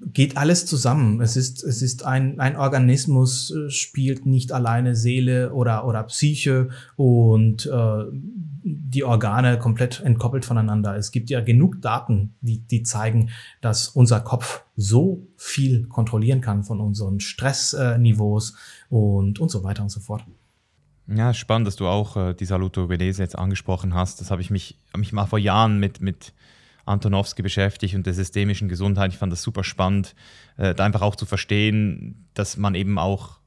[SPEAKER 1] geht alles zusammen. Es ist, es ist ein, ein Organismus, äh, spielt nicht alleine Seele oder, oder Psyche und äh, die Organe komplett entkoppelt voneinander. Es gibt ja genug Daten, die, die zeigen, dass unser Kopf so viel kontrollieren kann von unseren Stressniveaus und, und so weiter und so fort.
[SPEAKER 2] Ja, spannend, dass du auch äh, die Salutogenese jetzt angesprochen hast. Das habe ich mich, hab mich mal vor Jahren mit, mit Antonowski beschäftigt und der systemischen Gesundheit. Ich fand das super spannend, äh, da einfach auch zu verstehen, dass man eben auch,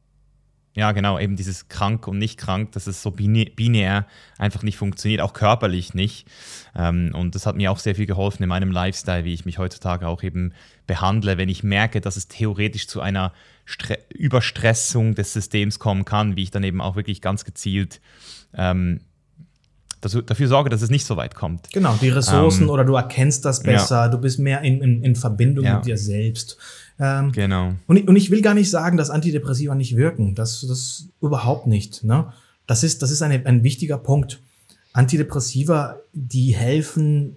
[SPEAKER 2] ja genau, eben dieses krank und nicht krank, dass es so binär einfach nicht funktioniert, auch körperlich nicht. Ähm, und das hat mir auch sehr viel geholfen in meinem Lifestyle, wie ich mich heutzutage auch eben behandle, wenn ich merke, dass es theoretisch zu einer Stre Überstressung des Systems kommen kann, wie ich dann eben auch wirklich ganz gezielt ähm, dafür sorge, dass es nicht so weit kommt.
[SPEAKER 1] Genau, die Ressourcen ähm, oder du erkennst das besser, ja. du bist mehr in, in, in Verbindung ja. mit dir selbst.
[SPEAKER 2] Ähm, genau.
[SPEAKER 1] Und ich, und ich will gar nicht sagen, dass Antidepressiva nicht wirken. Das, das überhaupt nicht. Ne? Das ist, das ist eine, ein wichtiger Punkt. Antidepressiva, die helfen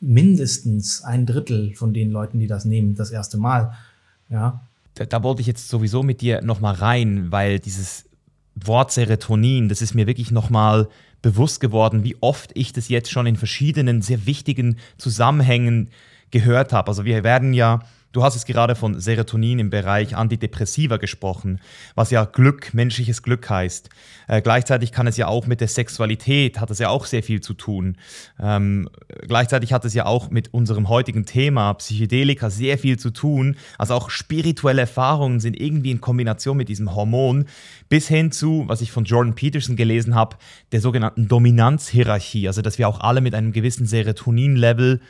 [SPEAKER 1] mindestens ein Drittel von den Leuten, die das nehmen, das erste Mal. Ja.
[SPEAKER 2] Da, da wollte ich jetzt sowieso mit dir nochmal rein, weil dieses Wort Serotonin, das ist mir wirklich nochmal bewusst geworden, wie oft ich das jetzt schon in verschiedenen sehr wichtigen Zusammenhängen gehört habe. Also wir werden ja Du hast es gerade von Serotonin im Bereich Antidepressiva gesprochen, was ja Glück, menschliches Glück heißt. Äh, gleichzeitig kann es ja auch mit der Sexualität, hat es ja auch sehr viel zu tun. Ähm, gleichzeitig hat es ja auch mit unserem heutigen Thema Psychedelika sehr viel zu tun. Also auch spirituelle Erfahrungen sind irgendwie in Kombination mit diesem Hormon bis hin zu, was ich von Jordan Peterson gelesen habe, der sogenannten Dominanzhierarchie. Also dass wir auch alle mit einem gewissen Serotonin-Level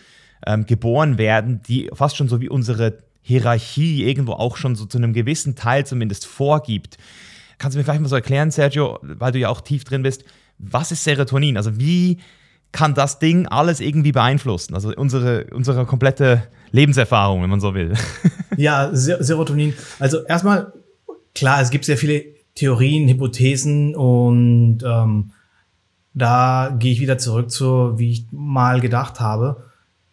[SPEAKER 2] ähm, geboren werden, die fast schon so wie unsere Hierarchie irgendwo auch schon so zu einem gewissen Teil zumindest vorgibt. Kannst du mir vielleicht mal so erklären, Sergio, weil du ja auch tief drin bist, was ist Serotonin? Also wie kann das Ding alles irgendwie beeinflussen? Also unsere, unsere komplette Lebenserfahrung, wenn man so will.
[SPEAKER 1] Ja, Serotonin. Also erstmal, klar, es gibt sehr viele Theorien, Hypothesen und ähm, da gehe ich wieder zurück zu, wie ich mal gedacht habe.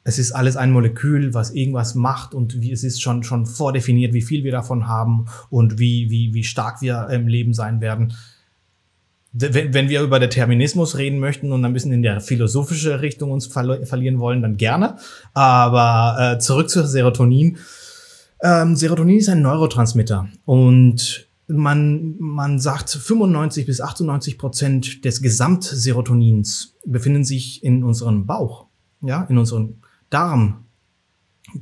[SPEAKER 1] Es ist alles ein Molekül, was irgendwas macht und wie, es ist schon, schon vordefiniert, wie viel wir davon haben und wie, wie, wie stark wir im Leben sein werden. Wenn, wenn wir über Determinismus reden möchten und ein bisschen in der philosophische Richtung uns verlieren wollen, dann gerne. Aber äh, zurück zu Serotonin. Ähm, Serotonin ist ein Neurotransmitter und man, man sagt, 95 bis 98 Prozent des Gesamtserotonins befinden sich in unserem Bauch, ja, in unserem Darm.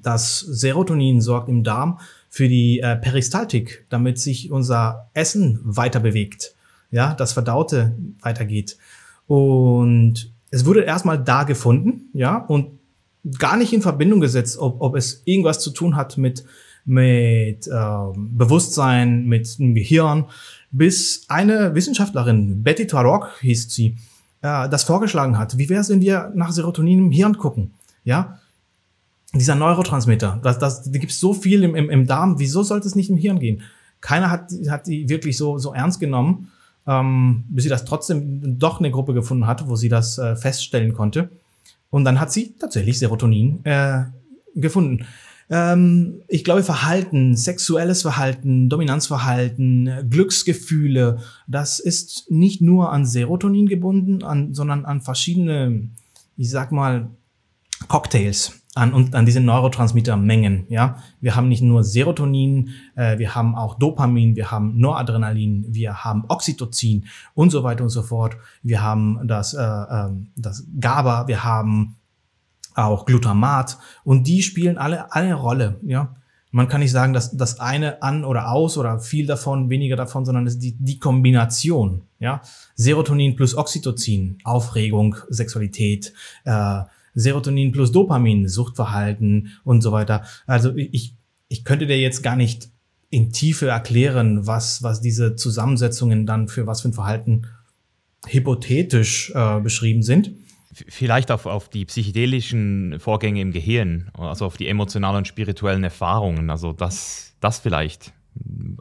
[SPEAKER 1] Das Serotonin sorgt im Darm für die äh, Peristaltik, damit sich unser Essen weiter bewegt, ja, das Verdaute weitergeht. Und es wurde erstmal da gefunden, ja, und gar nicht in Verbindung gesetzt, ob, ob es irgendwas zu tun hat mit mit äh, Bewusstsein, mit dem Gehirn, bis eine Wissenschaftlerin, Betty Tarok hieß sie, äh, das vorgeschlagen hat. Wie wäre es, wenn wir nach Serotonin im Hirn gucken? Ja, dieser Neurotransmitter, das, das, da gibt es so viel im, im, im Darm, wieso sollte es nicht im Hirn gehen? Keiner hat, hat die wirklich so, so ernst genommen, ähm, bis sie das trotzdem doch eine Gruppe gefunden hat, wo sie das äh, feststellen konnte. Und dann hat sie tatsächlich Serotonin äh, gefunden. Ähm, ich glaube, Verhalten, sexuelles Verhalten, Dominanzverhalten, Glücksgefühle, das ist nicht nur an Serotonin gebunden, an, sondern an verschiedene, ich sag mal, Cocktails an, und an diese Neurotransmittermengen. Ja, wir haben nicht nur Serotonin, äh, wir haben auch Dopamin, wir haben Noradrenalin, wir haben Oxytocin und so weiter und so fort. Wir haben das, äh, äh, das GABA, wir haben auch Glutamat und die spielen alle eine Rolle, ja. Man kann nicht sagen, dass das eine an oder aus oder viel davon, weniger davon, sondern es ist die, die Kombination, ja. Serotonin plus Oxytocin, Aufregung, Sexualität, äh, Serotonin plus Dopamin, Suchtverhalten und so weiter. Also ich, ich könnte dir jetzt gar nicht in Tiefe erklären, was, was diese Zusammensetzungen dann für was für ein Verhalten hypothetisch äh, beschrieben sind
[SPEAKER 2] vielleicht auf, auf die psychedelischen Vorgänge im Gehirn, also auf die emotionalen und spirituellen Erfahrungen, also das, das vielleicht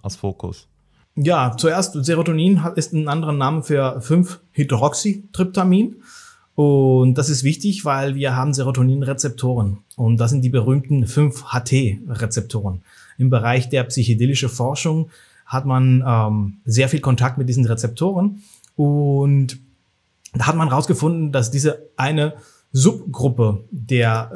[SPEAKER 2] als Fokus.
[SPEAKER 1] Ja, zuerst Serotonin ist ein anderer Name für 5-Hydroxytryptamin. Und das ist wichtig, weil wir haben Serotoninrezeptoren. Und das sind die berühmten 5-HT-Rezeptoren. Im Bereich der psychedelischen Forschung hat man ähm, sehr viel Kontakt mit diesen Rezeptoren. Und da hat man herausgefunden, dass diese eine Subgruppe der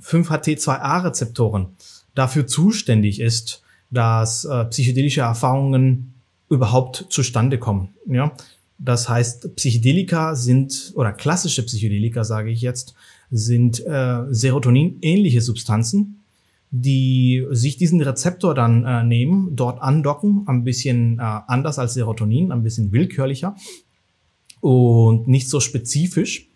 [SPEAKER 1] äh, 5-HT2A-Rezeptoren dafür zuständig ist, dass äh, psychedelische Erfahrungen überhaupt zustande kommen. Ja? Das heißt, Psychedelika sind, oder klassische Psychedelika, sage ich jetzt, sind äh, Serotonin-ähnliche Substanzen, die sich diesen Rezeptor dann äh, nehmen, dort andocken, ein bisschen äh, anders als Serotonin, ein bisschen willkürlicher und nicht so spezifisch.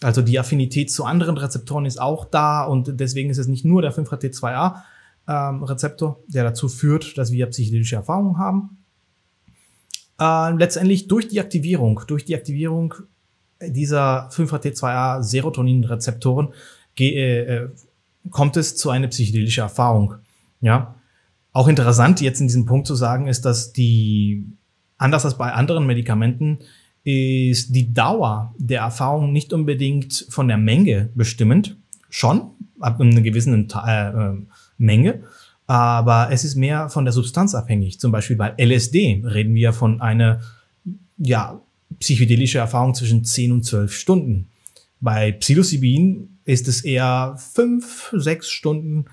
[SPEAKER 1] Also die Affinität zu anderen Rezeptoren ist auch da und deswegen ist es nicht nur der 5-HT2A ähm, der dazu führt, dass wir psychedelische Erfahrungen haben. Äh, letztendlich durch die Aktivierung, durch die Aktivierung dieser 5-HT2A Serotonin-Rezeptoren äh, äh, kommt es zu einer psychedelischen Erfahrung. Ja, auch interessant jetzt in diesem Punkt zu sagen ist, dass die anders als bei anderen Medikamenten ist die Dauer der Erfahrung nicht unbedingt von der Menge bestimmend, schon ab einer gewissen äh, Menge, aber es ist mehr von der Substanz abhängig. Zum Beispiel bei LSD reden wir von einer ja, psychedelische Erfahrung zwischen 10 und 12 Stunden. Bei Psilocybin ist es eher 5, 6 Stunden.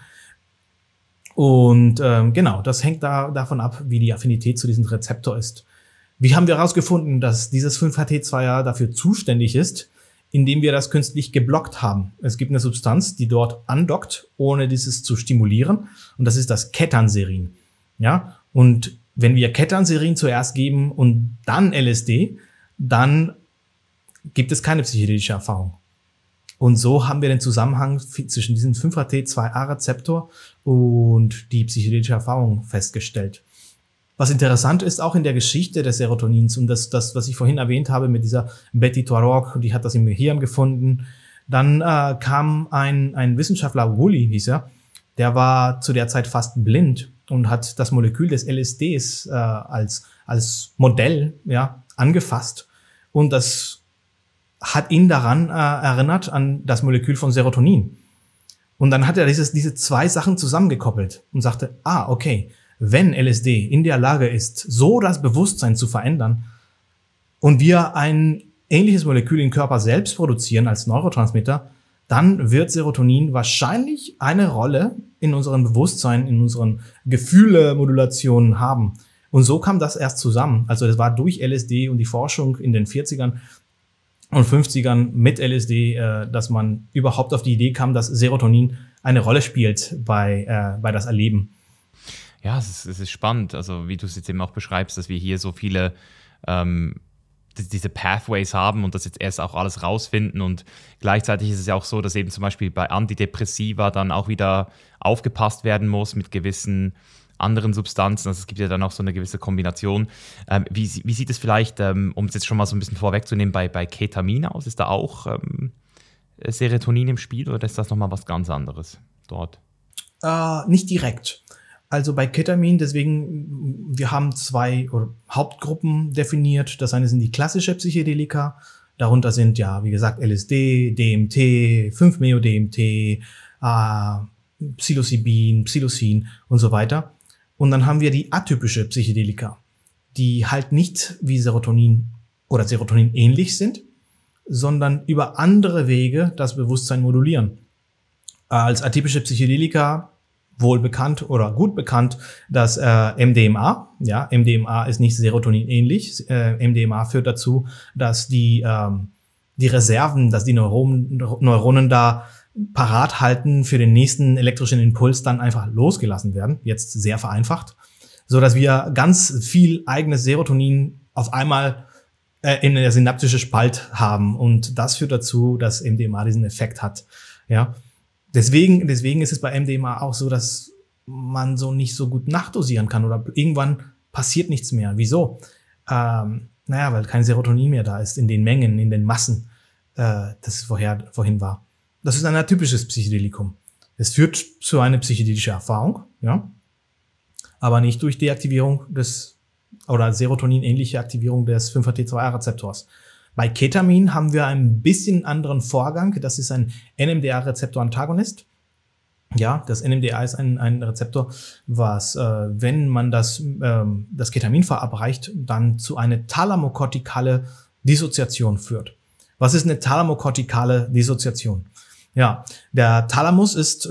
[SPEAKER 1] Und ähm, genau, das hängt da davon ab, wie die Affinität zu diesem Rezeptor ist. Wie haben wir herausgefunden, dass dieses 5-HT2A dafür zuständig ist? Indem wir das künstlich geblockt haben. Es gibt eine Substanz, die dort andockt, ohne dieses zu stimulieren. Und das ist das Ketanserin. Ja, und wenn wir Ketanserin zuerst geben und dann LSD, dann gibt es keine psychedelische Erfahrung. Und so haben wir den Zusammenhang zwischen diesem 5-HT2A-Rezeptor und die psychedelische Erfahrung festgestellt. Was interessant ist, auch in der Geschichte des Serotonins und das, das was ich vorhin erwähnt habe mit dieser Betty Tuareg, die hat das im Gehirn gefunden. Dann äh, kam ein, ein Wissenschaftler, Woolley hieß er, der war zu der Zeit fast blind und hat das Molekül des LSDs äh, als, als Modell ja, angefasst. Und das hat ihn daran äh, erinnert an das Molekül von Serotonin. Und dann hat er dieses, diese zwei Sachen zusammengekoppelt und sagte, ah, okay, wenn LSD in der Lage ist, so das Bewusstsein zu verändern und wir ein ähnliches Molekül im Körper selbst produzieren als Neurotransmitter, dann wird Serotonin wahrscheinlich eine Rolle in unserem Bewusstsein, in unseren Gefühle-Modulationen haben. Und so kam das erst zusammen. Also es war durch LSD und die Forschung in den 40ern und 50ern mit LSD, äh, dass man überhaupt auf die Idee kam, dass Serotonin eine Rolle spielt bei, äh, bei das Erleben.
[SPEAKER 2] Ja, es ist, es ist spannend, also wie du es jetzt eben auch beschreibst, dass wir hier so viele ähm, diese Pathways haben und das jetzt erst auch alles rausfinden. Und gleichzeitig ist es ja auch so, dass eben zum Beispiel bei Antidepressiva dann auch wieder aufgepasst werden muss mit gewissen anderen Substanzen. Also es gibt ja dann auch so eine gewisse Kombination. Ähm, wie, wie, sieht es vielleicht, ähm, um es jetzt schon mal so ein bisschen vorwegzunehmen, bei, bei Ketamin aus? Ist da auch ähm, Serotonin im Spiel oder ist das nochmal was ganz anderes dort?
[SPEAKER 1] Äh, nicht direkt. Also bei Ketamin, deswegen, wir haben zwei Hauptgruppen definiert. Das eine sind die klassische Psychedelika. Darunter sind ja, wie gesagt, LSD, DMT, 5-Meo-DMT, äh, Psilocybin, Psilocin und so weiter. Und dann haben wir die atypische Psychedelika, die halt nicht wie Serotonin oder Serotonin ähnlich sind, sondern über andere Wege das Bewusstsein modulieren. Als atypische Psychedelika wohl bekannt oder gut bekannt das äh, MDMA. Ja, MDMA ist nicht Serotonin ähnlich. Äh, MDMA führt dazu, dass die ähm, die Reserven, dass die Neuronen, Neuronen da parat halten für den nächsten elektrischen Impuls dann einfach losgelassen werden, jetzt sehr vereinfacht, so dass wir ganz viel eigenes Serotonin auf einmal äh, in der synaptische Spalt haben und das führt dazu, dass MDMA diesen Effekt hat, ja. Deswegen, deswegen ist es bei MDMA auch so, dass man so nicht so gut nachdosieren kann oder irgendwann passiert nichts mehr. Wieso? Ähm, naja, weil kein Serotonin mehr da ist in den Mengen, in den Massen, äh, das vorher, vorhin war. Das ist ein typisches Psychedelikum. Es führt zu einer psychedelischen Erfahrung, ja, aber nicht durch Deaktivierung des oder Serotonin-ähnliche Aktivierung des 5-HT2A-Rezeptors. Bei Ketamin haben wir ein bisschen anderen Vorgang. Das ist ein NMDA-Rezeptor-Antagonist. Ja, das NMDA ist ein, ein Rezeptor, was, äh, wenn man das, ähm, das Ketamin verabreicht, dann zu einer thalamokortikale Dissoziation führt. Was ist eine thalamokortikale Dissoziation? Ja, der Thalamus ist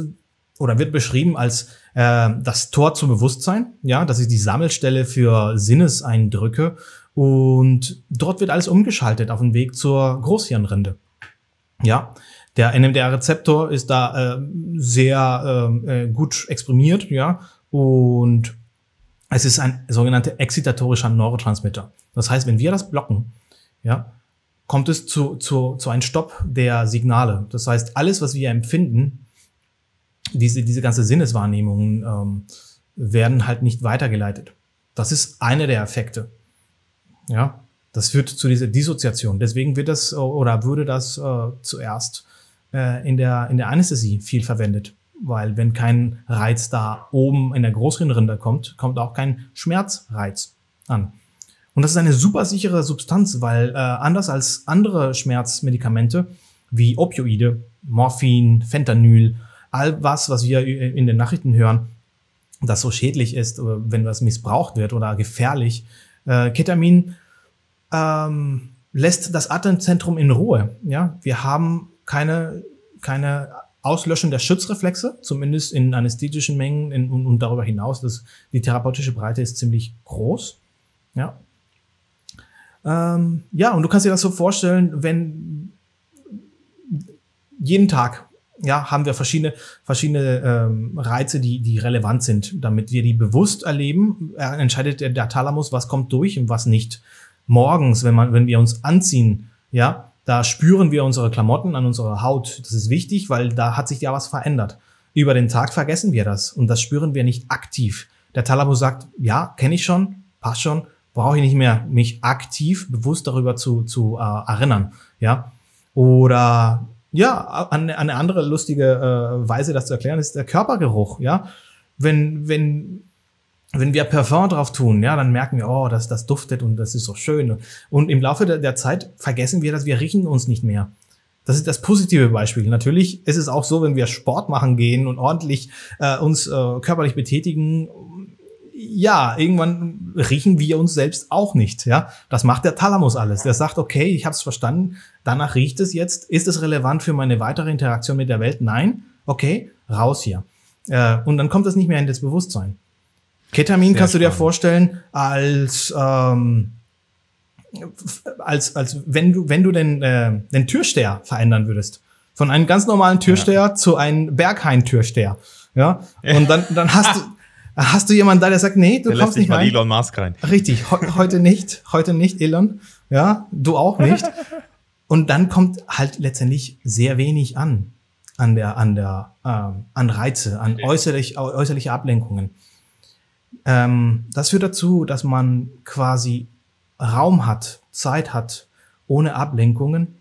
[SPEAKER 1] oder wird beschrieben als äh, das Tor zum Bewusstsein. Ja, das ist die Sammelstelle für Sinneseindrücke und dort wird alles umgeschaltet auf dem Weg zur Großhirnrinde. Ja, der NMDA-Rezeptor ist da äh, sehr äh, äh, gut exprimiert, ja, und es ist ein sogenannter excitatorischer Neurotransmitter. Das heißt, wenn wir das blocken, ja, kommt es zu, zu, zu einem Stopp der Signale. Das heißt, alles, was wir empfinden, diese, diese ganze Sinneswahrnehmungen ähm, werden halt nicht weitergeleitet. Das ist einer der Effekte. Ja, das führt zu dieser Dissoziation. Deswegen wird das oder würde das äh, zuerst äh, in, der, in der Anästhesie viel verwendet. Weil wenn kein Reiz da oben in der Großhirnrinde kommt, kommt auch kein Schmerzreiz an. Und das ist eine super sichere Substanz, weil äh, anders als andere Schmerzmedikamente wie Opioide, Morphin, Fentanyl, all was, was wir in den Nachrichten hören, das so schädlich ist, äh, wenn das missbraucht wird oder gefährlich. Äh, Ketamin ähm, lässt das Atemzentrum in Ruhe. Ja, wir haben keine keine Auslöschen der Schutzreflexe, zumindest in anästhetischen Mengen in, und, und darüber hinaus. Das, die therapeutische Breite ist ziemlich groß. Ja, ähm, ja, und du kannst dir das so vorstellen, wenn jeden Tag ja, haben wir verschiedene, verschiedene ähm, Reize, die, die relevant sind, damit wir die bewusst erleben. Er entscheidet der, der Thalamus, was kommt durch und was nicht. Morgens, wenn, man, wenn wir uns anziehen, ja, da spüren wir unsere Klamotten an unserer Haut. Das ist wichtig, weil da hat sich ja was verändert. Über den Tag vergessen wir das und das spüren wir nicht aktiv. Der Thalamus sagt, ja, kenne ich schon, passt schon, brauche ich nicht mehr mich aktiv bewusst darüber zu, zu äh, erinnern. Ja. Oder ja, eine, eine andere lustige äh, Weise, das zu erklären, ist der Körpergeruch. Ja, wenn wenn wenn wir Parfum drauf tun, ja, dann merken wir, oh, das, das duftet und das ist so schön. Und im Laufe der, der Zeit vergessen wir, dass wir riechen uns nicht mehr. Das ist das positive Beispiel. Natürlich ist es auch so, wenn wir Sport machen gehen und ordentlich äh, uns äh, körperlich betätigen, ja, irgendwann riechen wir uns selbst auch nicht. Ja, das macht der Thalamus alles. Der sagt, okay, ich habe es verstanden. Danach riecht es jetzt. Ist es relevant für meine weitere Interaktion mit der Welt? Nein. Okay, raus hier. Äh, und dann kommt es nicht mehr in das Bewusstsein. Ketamin Sehr kannst du dir vorstellen als ähm, als als wenn du wenn du den äh, den Türsteher verändern würdest von einem ganz normalen Türsteher ja. zu einem Berghain-Türsteher. Ja, und dann dann hast du hast du jemanden da, der sagt, nee, du der kommst nicht mal rein.
[SPEAKER 2] Elon Musk rein.
[SPEAKER 1] Richtig, he heute nicht, heute nicht Elon, ja, du auch nicht. Und dann kommt halt letztendlich sehr wenig an an der an der ähm, an Reize, an äußerlich äußerliche Ablenkungen. Ähm, das führt dazu, dass man quasi Raum hat, Zeit hat, ohne Ablenkungen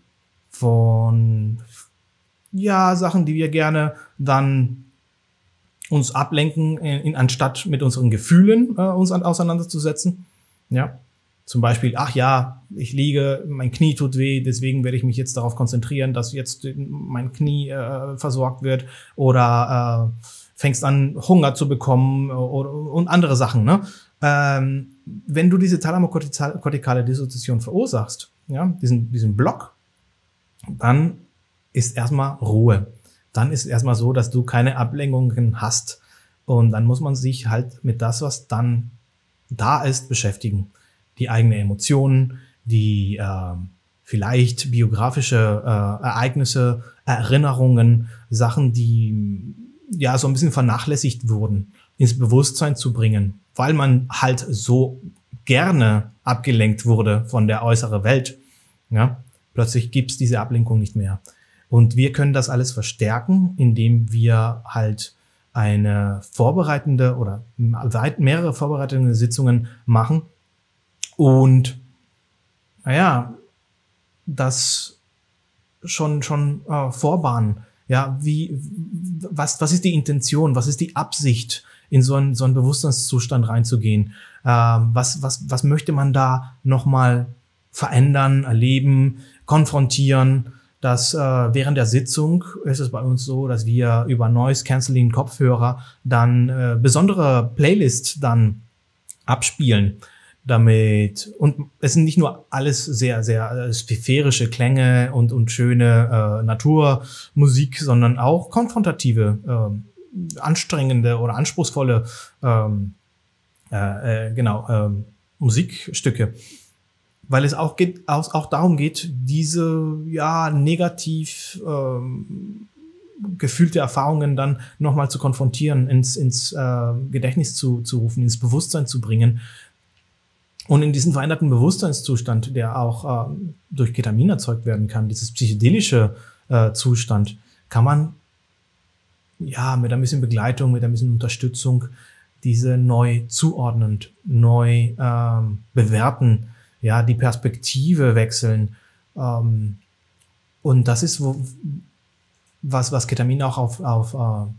[SPEAKER 1] von ja Sachen, die wir gerne dann uns ablenken, in, in, anstatt mit unseren Gefühlen äh, uns an, auseinanderzusetzen. Ja, zum Beispiel, ach ja, ich liege, mein Knie tut weh, deswegen werde ich mich jetzt darauf konzentrieren, dass jetzt mein Knie äh, versorgt wird oder äh, fängst an, Hunger zu bekommen oder, und andere Sachen. Ne? Ähm, wenn du diese thalamokortikale Dissoziation verursachst, ja, diesen, diesen Block, dann ist erstmal Ruhe. Dann ist erstmal so, dass du keine Ablenkungen hast. Und dann muss man sich halt mit das, was dann da ist, beschäftigen. Die eigenen Emotionen, die äh, vielleicht biografische äh, Ereignisse, Erinnerungen, Sachen, die ja so ein bisschen vernachlässigt wurden, ins Bewusstsein zu bringen, weil man halt so gerne abgelenkt wurde von der äußeren Welt. Ja, plötzlich gibt's diese Ablenkung nicht mehr. Und wir können das alles verstärken, indem wir halt eine vorbereitende oder mehrere vorbereitende Sitzungen machen und naja, das schon schon äh, vorbahnen ja, wie, was, was ist die Intention? Was ist die Absicht, in so einen, so einen Bewusstseinszustand reinzugehen? Ähm, was, was, was möchte man da nochmal verändern, erleben, konfrontieren? Dass äh, während der Sitzung ist es bei uns so, dass wir über Noise Canceling Kopfhörer dann äh, besondere Playlists dann abspielen damit und es sind nicht nur alles sehr sehr äh, sphärische Klänge und und schöne äh, Naturmusik, sondern auch konfrontative, äh, anstrengende oder anspruchsvolle ähm, äh, äh, genau ähm, Musikstücke, weil es auch geht auch, auch darum geht, diese ja negativ ähm, gefühlte Erfahrungen dann nochmal zu konfrontieren, ins, ins äh, Gedächtnis zu, zu rufen, ins Bewusstsein zu bringen. Und in diesem veränderten Bewusstseinszustand, der auch äh, durch Ketamin erzeugt werden kann, dieses psychedelische äh, Zustand, kann man ja mit ein bisschen Begleitung, mit ein bisschen Unterstützung diese neu zuordnend, neu ähm, bewerten, ja, die Perspektive wechseln. Ähm, und das ist, wo, was, was Ketamin auch auf, auf äh,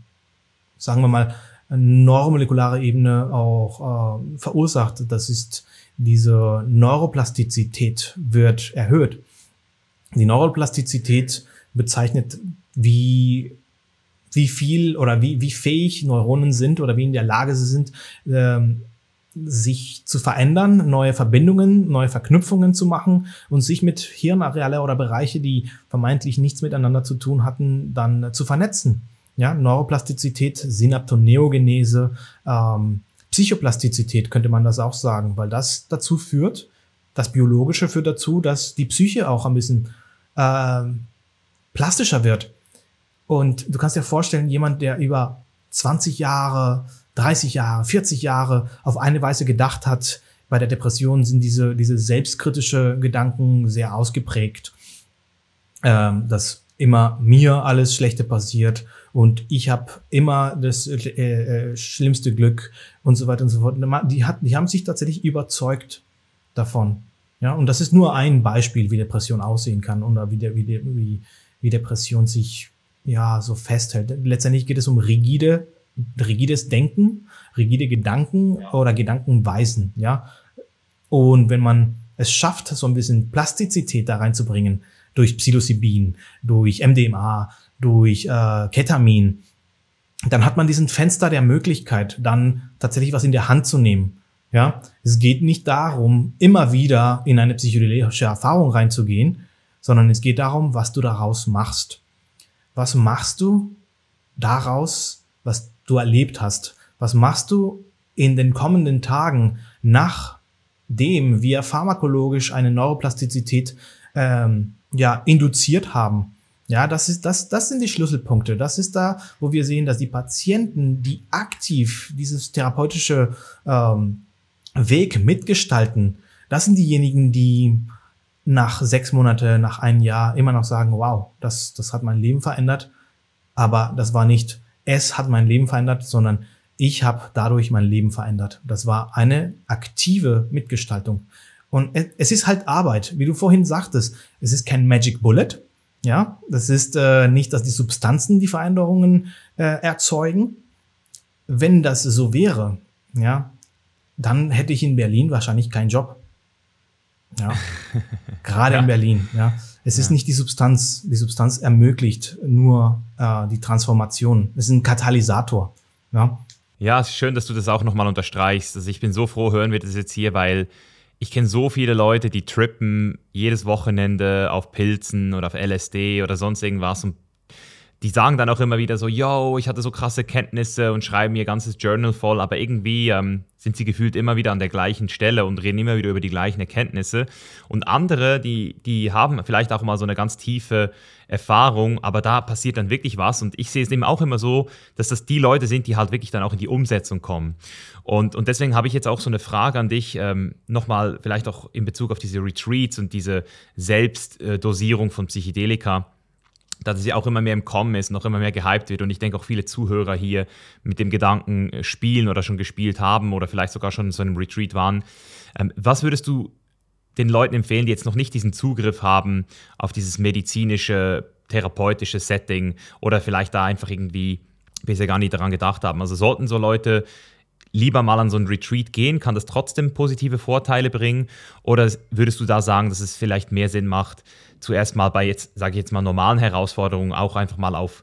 [SPEAKER 1] sagen wir mal, neuromolekulare Ebene auch äh, verursacht. Das ist diese Neuroplastizität wird erhöht. Die Neuroplastizität bezeichnet, wie, wie viel oder wie, wie fähig Neuronen sind oder wie in der Lage sie sind, ähm, sich zu verändern, neue Verbindungen, neue Verknüpfungen zu machen und sich mit Hirnareale oder Bereiche, die vermeintlich nichts miteinander zu tun hatten, dann zu vernetzen. Ja, Neuroplastizität, Synaptoneogenese, ähm, Psychoplastizität könnte man das auch sagen, weil das dazu führt, das Biologische führt dazu, dass die Psyche auch ein bisschen äh, plastischer wird. Und du kannst dir vorstellen, jemand, der über 20 Jahre, 30 Jahre, 40 Jahre auf eine Weise gedacht hat, bei der Depression sind diese, diese selbstkritische Gedanken sehr ausgeprägt, ähm, dass immer mir alles Schlechte passiert und ich habe immer das äh, äh, schlimmste Glück und so weiter und so fort. Die, hat, die haben sich tatsächlich überzeugt davon. Ja, und das ist nur ein Beispiel, wie Depression aussehen kann oder wie, der, wie, wie, wie Depression sich ja so festhält. Letztendlich geht es um rigide rigides Denken, rigide Gedanken oder Gedankenweisen, ja. Und wenn man es schafft, so ein bisschen Plastizität da reinzubringen, durch Psilocybin, durch MDMA, durch äh, Ketamin, dann hat man diesen Fenster der Möglichkeit, dann tatsächlich was in der Hand zu nehmen. Ja, es geht nicht darum, immer wieder in eine psychedelische Erfahrung reinzugehen, sondern es geht darum, was du daraus machst. Was machst du daraus, was du erlebt hast? Was machst du in den kommenden Tagen, nachdem wir pharmakologisch eine Neuroplastizität ähm, ja, induziert haben? Ja, das ist, das, das sind die Schlüsselpunkte. Das ist da, wo wir sehen, dass die Patienten, die aktiv dieses therapeutische ähm, Weg mitgestalten, das sind diejenigen, die nach sechs Monate, nach einem Jahr immer noch sagen, wow, das, das hat mein Leben verändert. Aber das war nicht, es hat mein Leben verändert, sondern ich habe dadurch mein Leben verändert. Das war eine aktive Mitgestaltung. Und es ist halt Arbeit, wie du vorhin sagtest. Es ist kein Magic Bullet. Ja, das ist äh, nicht, dass die Substanzen die Veränderungen äh, erzeugen. Wenn das so wäre, ja, dann hätte ich in Berlin wahrscheinlich keinen Job. Ja, gerade ja. in Berlin. Ja, es ist nicht die Substanz. Die Substanz ermöglicht nur äh, die Transformation. Es ist ein Katalysator. Ja.
[SPEAKER 2] Ja, es ist schön, dass du das auch nochmal unterstreichst. Also ich bin so froh, hören wir das jetzt hier, weil ich kenne so viele Leute, die trippen jedes Wochenende auf Pilzen oder auf LSD oder sonst irgendwas und die sagen dann auch immer wieder so, yo, ich hatte so krasse Kenntnisse und schreiben ihr ganzes Journal voll, aber irgendwie ähm, sind sie gefühlt immer wieder an der gleichen Stelle und reden immer wieder über die gleichen Erkenntnisse. Und andere, die, die haben vielleicht auch mal so eine ganz tiefe Erfahrung, aber da passiert dann wirklich was. Und ich sehe es eben auch immer so, dass das die Leute sind, die halt wirklich dann auch in die Umsetzung kommen. Und, und deswegen habe ich jetzt auch so eine Frage an dich, ähm, nochmal vielleicht auch in Bezug auf diese Retreats und diese Selbstdosierung von Psychedelika dass es ja auch immer mehr im Kommen ist, noch immer mehr gehypt wird. Und ich denke auch viele Zuhörer hier mit dem Gedanken äh, spielen oder schon gespielt haben oder vielleicht sogar schon in so einem Retreat waren. Ähm, was würdest du den Leuten empfehlen, die jetzt noch nicht diesen Zugriff haben auf dieses medizinische, therapeutische Setting oder vielleicht da einfach irgendwie bisher gar nicht daran gedacht haben? Also sollten so Leute lieber mal an so ein Retreat gehen? Kann das trotzdem positive Vorteile bringen? Oder würdest du da sagen, dass es vielleicht mehr Sinn macht, zuerst mal bei jetzt, sage ich jetzt mal, normalen Herausforderungen auch einfach mal auf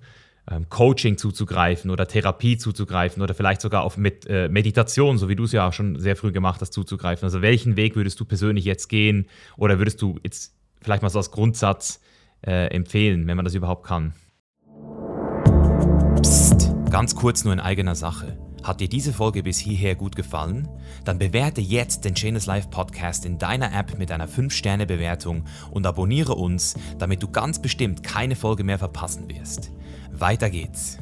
[SPEAKER 2] ähm, Coaching zuzugreifen oder Therapie zuzugreifen oder vielleicht sogar auf mit, äh, Meditation, so wie du es ja auch schon sehr früh gemacht hast, zuzugreifen. Also welchen Weg würdest du persönlich jetzt gehen oder würdest du jetzt vielleicht mal so als Grundsatz äh, empfehlen, wenn man das überhaupt kann? Psst, ganz kurz nur in eigener Sache. Hat dir diese Folge bis hierher gut gefallen? Dann bewerte jetzt den Chainless Life Podcast in deiner App mit einer 5-Sterne-Bewertung und abonniere uns, damit du ganz bestimmt keine Folge mehr verpassen wirst. Weiter geht's.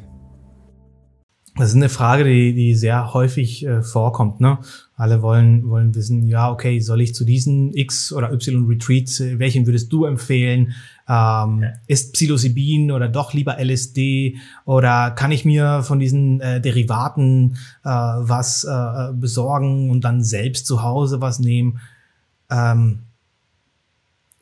[SPEAKER 1] Das ist eine Frage, die, die sehr häufig äh, vorkommt. Ne? Alle wollen, wollen wissen, ja, okay, soll ich zu diesen X oder Y Retreats, äh, welchen würdest du empfehlen? Ähm, ja. Ist Psilocybin oder doch lieber LSD? Oder kann ich mir von diesen äh, Derivaten äh, was äh, besorgen und dann selbst zu Hause was nehmen? Ähm,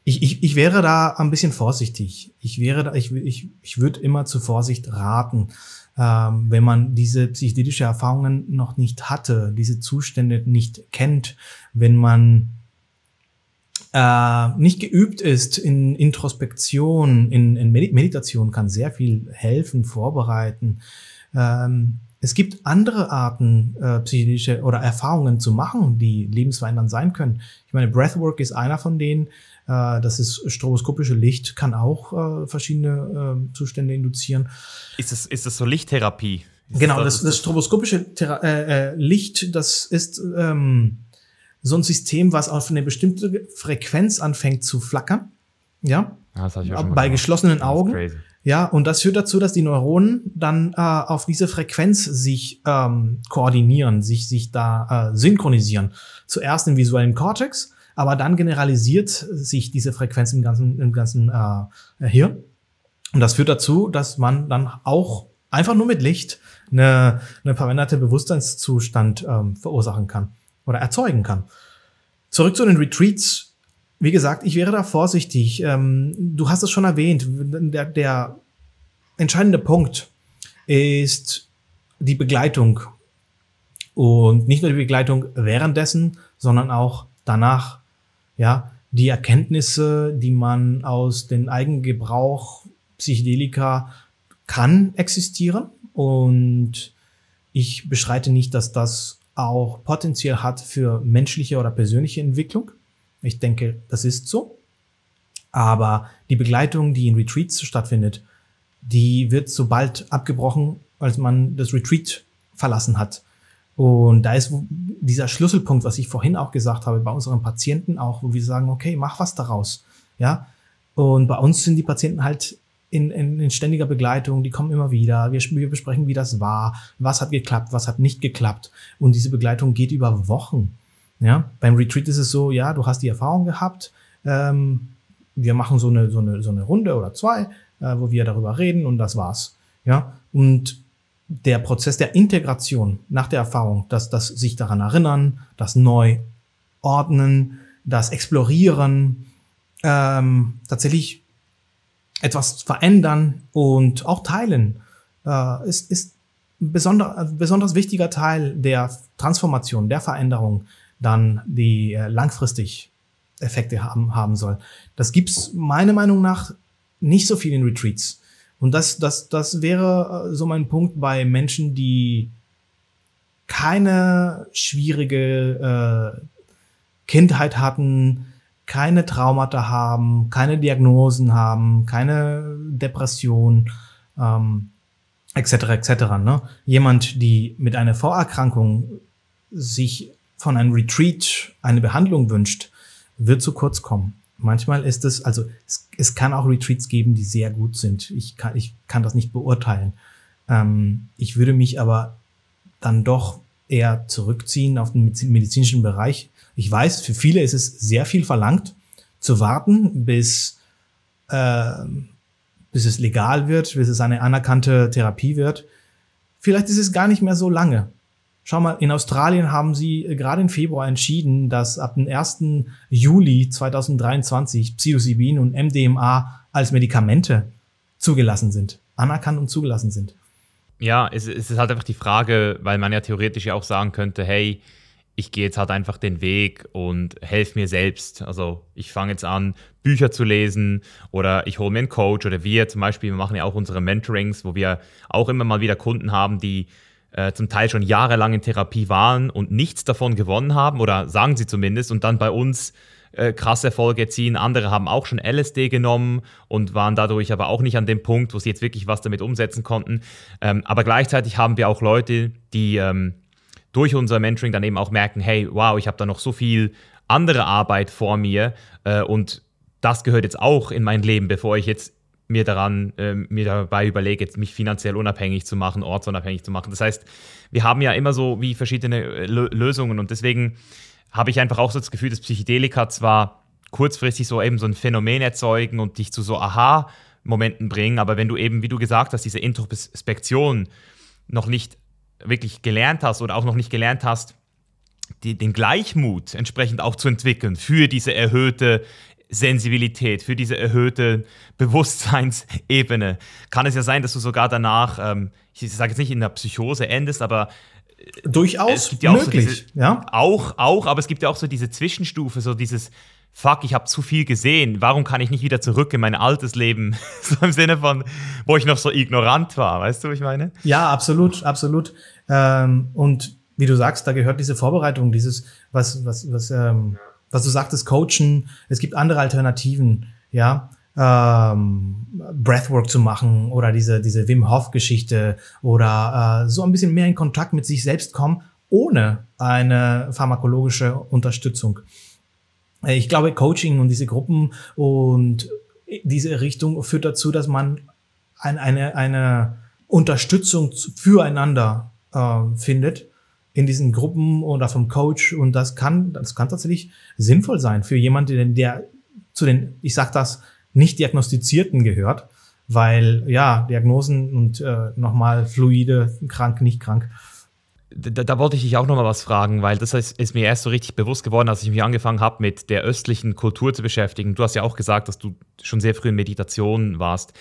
[SPEAKER 1] ich, ich, ich wäre da ein bisschen vorsichtig. Ich wäre da, ich, ich, ich würde immer zu Vorsicht raten ähm, wenn man diese psychedelische Erfahrungen noch nicht hatte, diese Zustände nicht kennt, wenn man äh, nicht geübt ist in Introspektion, in, in Meditation kann sehr viel helfen, vorbereiten. Ähm, es gibt andere Arten, äh, psychedelische oder Erfahrungen zu machen, die lebensverändernd sein können. Ich meine, Breathwork ist einer von denen. Äh, das ist stroboskopische Licht, kann auch äh, verschiedene äh, Zustände induzieren.
[SPEAKER 2] Ist das, ist das so Lichttherapie?
[SPEAKER 1] Ist genau, das, das, das stroboskopische Thera äh, äh, Licht, das ist ähm, so ein System, was auf eine bestimmte Frequenz anfängt zu flackern. Ja. Ah, das ich auch schon Bei geschlossenen Augen. Ja, und das führt dazu, dass die Neuronen dann äh, auf diese Frequenz sich ähm, koordinieren, sich, sich da äh, synchronisieren. Zuerst im visuellen Kortex aber dann generalisiert sich diese Frequenz im ganzen, im ganzen äh, Hirn. Und das führt dazu, dass man dann auch einfach nur mit Licht eine, eine verwendete Bewusstseinszustand ähm, verursachen kann oder erzeugen kann. Zurück zu den Retreats. Wie gesagt, ich wäre da vorsichtig. Ähm, du hast es schon erwähnt. Der, der entscheidende Punkt ist die Begleitung und nicht nur die Begleitung währenddessen, sondern auch danach, ja, die Erkenntnisse, die man aus dem Eigengebrauch Psychedelika kann existieren und ich beschreite nicht, dass das auch Potenzial hat für menschliche oder persönliche Entwicklung. Ich denke, das ist so. Aber die Begleitung, die in Retreats stattfindet, die wird sobald abgebrochen, als man das Retreat verlassen hat. Und da ist dieser Schlüsselpunkt, was ich vorhin auch gesagt habe, bei unseren Patienten auch, wo wir sagen, okay, mach was daraus. Ja. Und bei uns sind die Patienten halt in, in, in ständiger Begleitung, die kommen immer wieder. Wir, wir besprechen, wie das war, was hat geklappt, was hat nicht geklappt. Und diese Begleitung geht über Wochen. Ja. Beim Retreat ist es so, ja, du hast die Erfahrung gehabt, ähm, wir machen so eine, so eine, so eine Runde oder zwei, äh, wo wir darüber reden und das war's. Ja. Und der Prozess der Integration nach der Erfahrung, dass das sich daran erinnern, das neu ordnen, das explorieren, ähm, tatsächlich etwas verändern und auch teilen, äh, ist, ist ein besonder, besonders wichtiger Teil der Transformation, der Veränderung, dann die äh, langfristig Effekte haben, haben soll. Das gibt's meiner Meinung nach nicht so viel in Retreats. Und das, das, das wäre äh, so mein Punkt bei Menschen, die keine schwierige äh, Kindheit hatten, keine Traumata haben, keine Diagnosen haben, keine Depression, ähm, etc. etc. Ne? Jemand, die mit einer Vorerkrankung sich von einem Retreat eine Behandlung wünscht, wird zu kurz kommen. Manchmal ist es, also es, es kann auch Retreats geben, die sehr gut sind. Ich kann, ich kann das nicht beurteilen. Ähm, ich würde mich aber dann doch eher zurückziehen auf den medizinischen Bereich. Ich weiß, für viele ist es sehr viel verlangt, zu warten, bis, äh, bis es legal wird, bis es eine anerkannte Therapie wird. Vielleicht ist es gar nicht mehr so lange. Schau mal, in Australien haben sie äh, gerade im Februar entschieden, dass ab dem 1. Juli 2023 Psilocybin und MDMA als Medikamente zugelassen sind, anerkannt und zugelassen sind.
[SPEAKER 2] Ja, es, es ist halt einfach die Frage, weil man ja theoretisch ja auch sagen könnte, hey, ich gehe jetzt halt einfach den Weg und helfe mir selbst. Also ich fange jetzt an, Bücher zu lesen oder ich hole mir einen Coach oder wir zum Beispiel, wir machen ja auch unsere Mentorings, wo wir auch immer mal wieder Kunden haben, die äh, zum Teil schon jahrelang in Therapie waren und nichts davon gewonnen haben, oder sagen sie zumindest, und dann bei uns äh, krasse Erfolge ziehen. Andere haben auch schon LSD genommen und waren dadurch aber auch nicht an dem Punkt, wo sie jetzt wirklich was damit umsetzen konnten. Ähm, aber gleichzeitig haben wir auch Leute, die ähm, durch unser Mentoring dann eben auch merken, hey, wow, ich habe da noch so viel andere Arbeit vor mir äh, und das gehört jetzt auch in mein Leben, bevor ich jetzt mir daran, äh, mir dabei überlege, jetzt mich finanziell unabhängig zu machen, ortsunabhängig zu machen. Das heißt, wir haben ja immer so wie verschiedene äh, Lösungen und deswegen habe ich einfach auch so das Gefühl, dass Psychedelika zwar kurzfristig so eben so ein Phänomen erzeugen und dich zu so Aha-Momenten bringen, aber wenn du eben, wie du gesagt hast, diese Introspektion noch nicht wirklich gelernt hast oder auch noch nicht gelernt hast, die, den Gleichmut entsprechend auch zu entwickeln für diese erhöhte Sensibilität, für diese erhöhte Bewusstseinsebene. Kann es ja sein, dass du sogar danach, ähm, ich sage jetzt nicht in der Psychose endest, aber
[SPEAKER 1] äh, durchaus ja möglich.
[SPEAKER 2] So diese, ja. Auch, auch, aber es gibt ja auch so diese Zwischenstufe, so dieses Fuck, ich habe zu viel gesehen. Warum kann ich nicht wieder zurück in mein altes Leben? so im Sinne von, wo ich noch so ignorant war. Weißt du, was ich meine?
[SPEAKER 1] Ja, absolut, absolut. Ähm, und wie du sagst, da gehört diese Vorbereitung, dieses, was, was, was ähm, was du sagtest, Coachen, es gibt andere Alternativen, ja, ähm, Breathwork zu machen oder diese, diese Wim Hof Geschichte oder äh, so ein bisschen mehr in Kontakt mit sich selbst kommen, ohne eine pharmakologische Unterstützung. Ich glaube, Coaching und diese Gruppen und diese Richtung führt dazu, dass man ein, eine, eine Unterstützung füreinander äh, findet in diesen Gruppen oder vom Coach und das kann, das kann tatsächlich sinnvoll sein für jemanden, der zu den, ich sag das, nicht diagnostizierten gehört, weil ja, Diagnosen und äh, nochmal fluide, krank, nicht krank.
[SPEAKER 2] Da, da, wollte ich dich auch nochmal was fragen, weil das ist, ist, mir erst so richtig bewusst geworden, als ich mich angefangen habe, mit der östlichen Kultur zu beschäftigen. Du hast ja auch gesagt, dass du schon sehr früh in Meditation warst.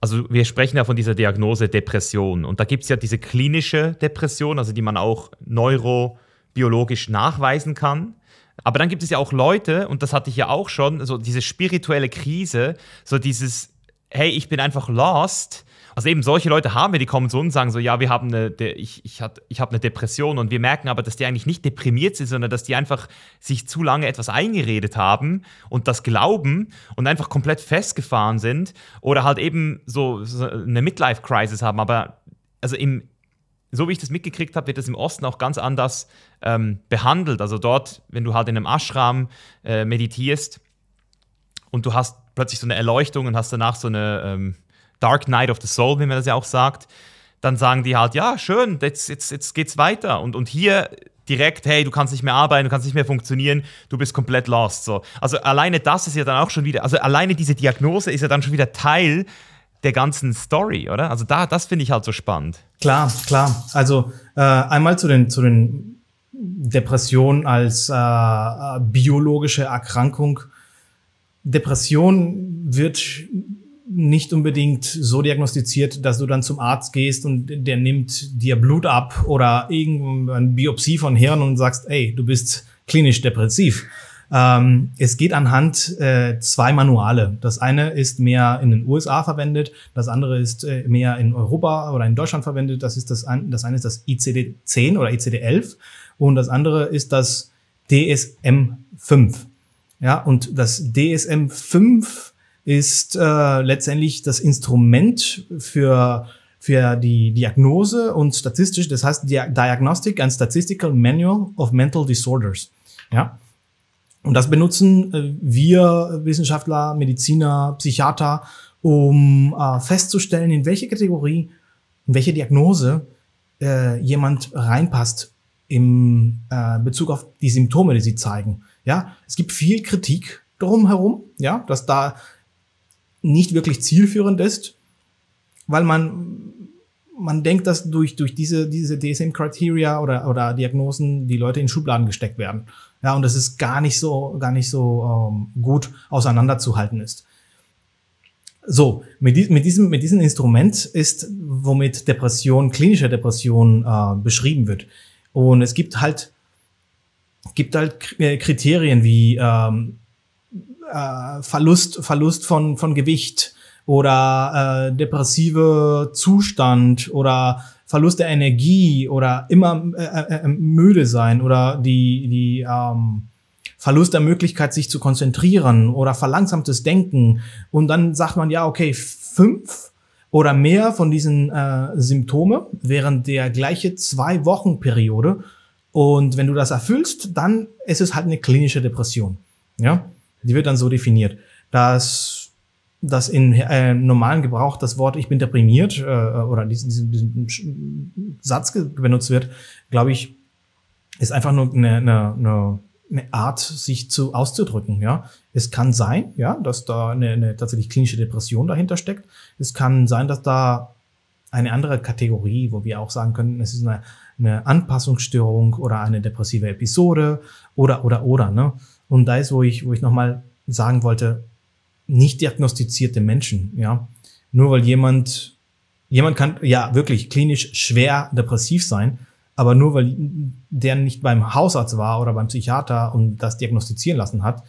[SPEAKER 2] also wir sprechen ja von dieser Diagnose Depression. Und da gibt es ja diese klinische Depression, also die man auch neurobiologisch nachweisen kann. Aber dann gibt es ja auch Leute, und das hatte ich ja auch schon, so diese spirituelle Krise, so dieses, hey, ich bin einfach lost also eben solche Leute haben wir, die kommen zu uns und sagen so, ja, wir haben eine, ich, ich, ich habe eine Depression und wir merken aber, dass die eigentlich nicht deprimiert sind, sondern dass die einfach sich zu lange etwas eingeredet haben und das glauben und einfach komplett festgefahren sind oder halt eben so, so eine Midlife-Crisis haben. Aber also im, so wie ich das mitgekriegt habe, wird das im Osten auch ganz anders ähm, behandelt. Also dort, wenn du halt in einem Ashram äh, meditierst und du hast plötzlich so eine Erleuchtung und hast danach so eine, ähm, Dark Night of the Soul, wie man das ja auch sagt, dann sagen die halt, ja, schön, jetzt, jetzt, jetzt geht's weiter. Und, und hier direkt, hey, du kannst nicht mehr arbeiten, du kannst nicht mehr funktionieren, du bist komplett lost. So. Also alleine das ist ja dann auch schon wieder, also alleine diese Diagnose ist ja dann schon wieder Teil der ganzen Story, oder? Also da, das finde ich halt so spannend.
[SPEAKER 1] Klar, klar. Also äh, einmal zu den, zu den Depressionen als äh, biologische Erkrankung. Depression wird nicht unbedingt so diagnostiziert, dass du dann zum Arzt gehst und der nimmt dir Blut ab oder irgendeine Biopsie von Hirn und sagst, ey, du bist klinisch depressiv. Ähm, es geht anhand äh, zwei Manuale. Das eine ist mehr in den USA verwendet, das andere ist äh, mehr in Europa oder in Deutschland verwendet. Das ist das, ein, das eine ist das ICD-10 oder ICD-11 und das andere ist das DSM-5. Ja, und das DSM-5 ist äh, letztendlich das Instrument für für die Diagnose und statistisch, das heißt Diagnostic and Statistical Manual of Mental Disorders. Ja. Und das benutzen äh, wir Wissenschaftler, Mediziner, Psychiater, um äh, festzustellen, in welche Kategorie, in welche Diagnose äh, jemand reinpasst im äh, Bezug auf die Symptome, die sie zeigen. Ja, es gibt viel Kritik drumherum, ja, dass da nicht wirklich zielführend ist, weil man, man denkt, dass durch, durch diese, diese DSM-Criteria oder, oder Diagnosen die Leute in Schubladen gesteckt werden. Ja, und das ist gar nicht so, gar nicht so ähm, gut auseinanderzuhalten ist. So, mit, mit, diesem, mit diesem Instrument ist, womit Depression, klinische Depression äh, beschrieben wird. Und es gibt halt, gibt halt Kriterien wie ähm, äh, Verlust, Verlust von, von Gewicht oder äh, depressive Zustand oder Verlust der Energie oder immer äh, äh, äh, müde sein oder die, die ähm, Verlust der Möglichkeit, sich zu konzentrieren oder verlangsamtes Denken. Und dann sagt man, ja, okay, fünf oder mehr von diesen äh, Symptome während der gleiche zwei Wochen Periode. Und wenn du das erfüllst, dann ist es halt eine klinische Depression. Ja. Die wird dann so definiert, dass dass in äh, normalen Gebrauch das Wort ich bin deprimiert äh, oder diesen, diesen, diesen Satz benutzt wird, glaube ich, ist einfach nur eine, eine, eine Art, sich zu auszudrücken. Ja, es kann sein, ja, dass da eine, eine tatsächlich klinische Depression dahinter steckt. Es kann sein, dass da eine andere Kategorie, wo wir auch sagen können, es ist eine, eine Anpassungsstörung oder eine depressive Episode oder oder oder. Ne? Und da ist, wo ich, wo ich nochmal sagen wollte, nicht diagnostizierte Menschen, ja. Nur weil jemand, jemand kann ja wirklich klinisch schwer depressiv sein, aber nur weil der nicht beim Hausarzt war oder beim Psychiater und das diagnostizieren lassen hat,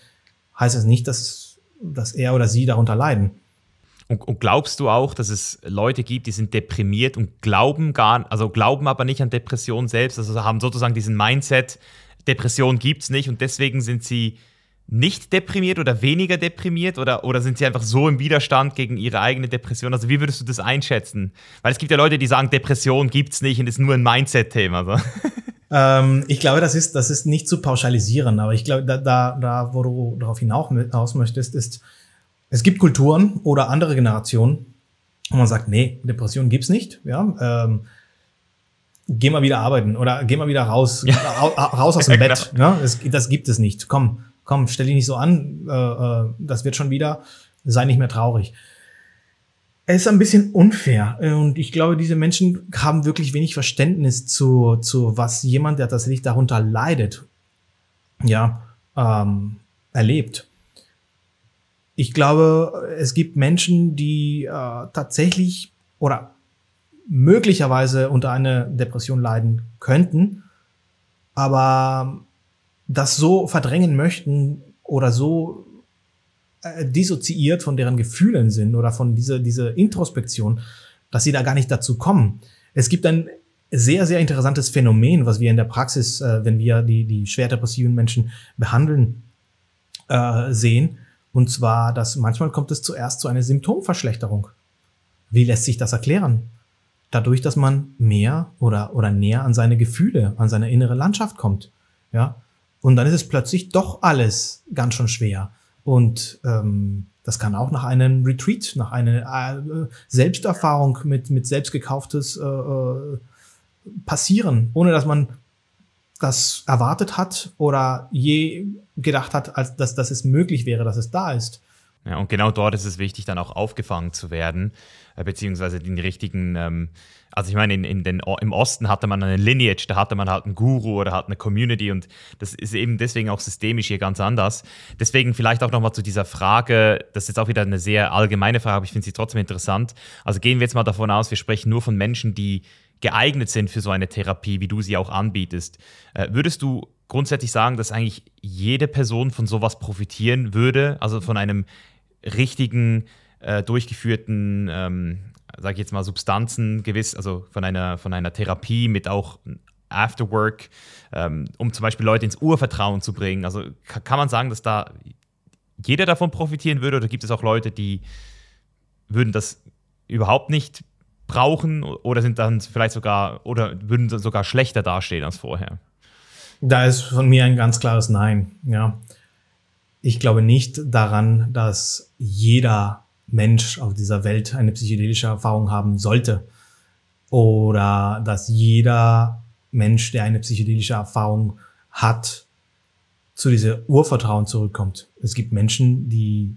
[SPEAKER 1] heißt es nicht, dass, dass er oder sie darunter leiden.
[SPEAKER 2] Und, und, glaubst du auch, dass es Leute gibt, die sind deprimiert und glauben gar, also glauben aber nicht an Depression selbst, also haben sozusagen diesen Mindset, Depression gibt es nicht und deswegen sind sie nicht deprimiert oder weniger deprimiert oder, oder sind sie einfach so im Widerstand gegen ihre eigene Depression? Also wie würdest du das einschätzen? Weil es gibt ja Leute, die sagen, Depression gibt es nicht und ist nur ein Mindset-Thema. So.
[SPEAKER 1] Ähm, ich glaube, das ist, das ist nicht zu pauschalisieren, aber ich glaube, da, da, da wo du darauf hinaus möchtest, ist, es gibt Kulturen oder andere Generationen, wo man sagt, nee, Depression gibt's nicht. Ja, ähm, geh mal wieder arbeiten oder geh mal wieder raus, ja. raus aus dem Bett. Ja, das, das, gibt es nicht. Komm, komm, stell dich nicht so an. Äh, äh, das wird schon wieder. Sei nicht mehr traurig. Es ist ein bisschen unfair und ich glaube, diese Menschen haben wirklich wenig Verständnis zu, zu was jemand, der tatsächlich darunter leidet, ja, ähm, erlebt. ich glaube, es gibt Menschen, die äh, tatsächlich oder möglicherweise unter einer Depression leiden könnten, aber das so verdrängen möchten oder so äh, dissoziiert von deren Gefühlen sind oder von dieser, dieser Introspektion, dass sie da gar nicht dazu kommen. Es gibt ein sehr, sehr interessantes Phänomen, was wir in der Praxis, äh, wenn wir die, die schwer depressiven Menschen behandeln, äh, sehen. Und zwar, dass manchmal kommt es zuerst zu einer Symptomverschlechterung. Wie lässt sich das erklären? Dadurch, dass man mehr oder, oder näher an seine Gefühle, an seine innere Landschaft kommt. Ja. Und dann ist es plötzlich doch alles ganz schön schwer. Und ähm, das kann auch nach einem Retreat, nach einer äh, Selbsterfahrung mit, mit selbstgekauftes äh, äh, passieren, ohne dass man das erwartet hat oder je gedacht hat, als dass, dass es möglich wäre, dass es da ist.
[SPEAKER 2] Ja, und genau dort ist es wichtig, dann auch aufgefangen zu werden, beziehungsweise den richtigen, ähm, also ich meine, in, in den, im Osten hatte man eine Lineage, da hatte man halt einen Guru oder hat eine Community und das ist eben deswegen auch systemisch hier ganz anders. Deswegen vielleicht auch nochmal zu dieser Frage, das ist jetzt auch wieder eine sehr allgemeine Frage, aber ich finde sie trotzdem interessant. Also gehen wir jetzt mal davon aus, wir sprechen nur von Menschen, die geeignet sind für so eine Therapie, wie du sie auch anbietest. Äh, würdest du grundsätzlich sagen, dass eigentlich jede Person von sowas profitieren würde, also von einem richtigen, äh, durchgeführten, ähm, sage ich jetzt mal, Substanzen gewiss, also von einer, von einer Therapie mit auch Afterwork, ähm, um zum Beispiel Leute ins Urvertrauen zu bringen. Also kann man sagen, dass da jeder davon profitieren würde oder gibt es auch Leute, die würden das überhaupt nicht brauchen oder sind dann vielleicht sogar oder würden sogar schlechter dastehen als vorher?
[SPEAKER 1] Da ist von mir ein ganz klares Nein. Ja. Ich glaube nicht daran, dass jeder Mensch auf dieser Welt eine psychedelische Erfahrung haben sollte. Oder dass jeder Mensch, der eine psychedelische Erfahrung hat, zu dieser Urvertrauen zurückkommt. Es gibt Menschen, die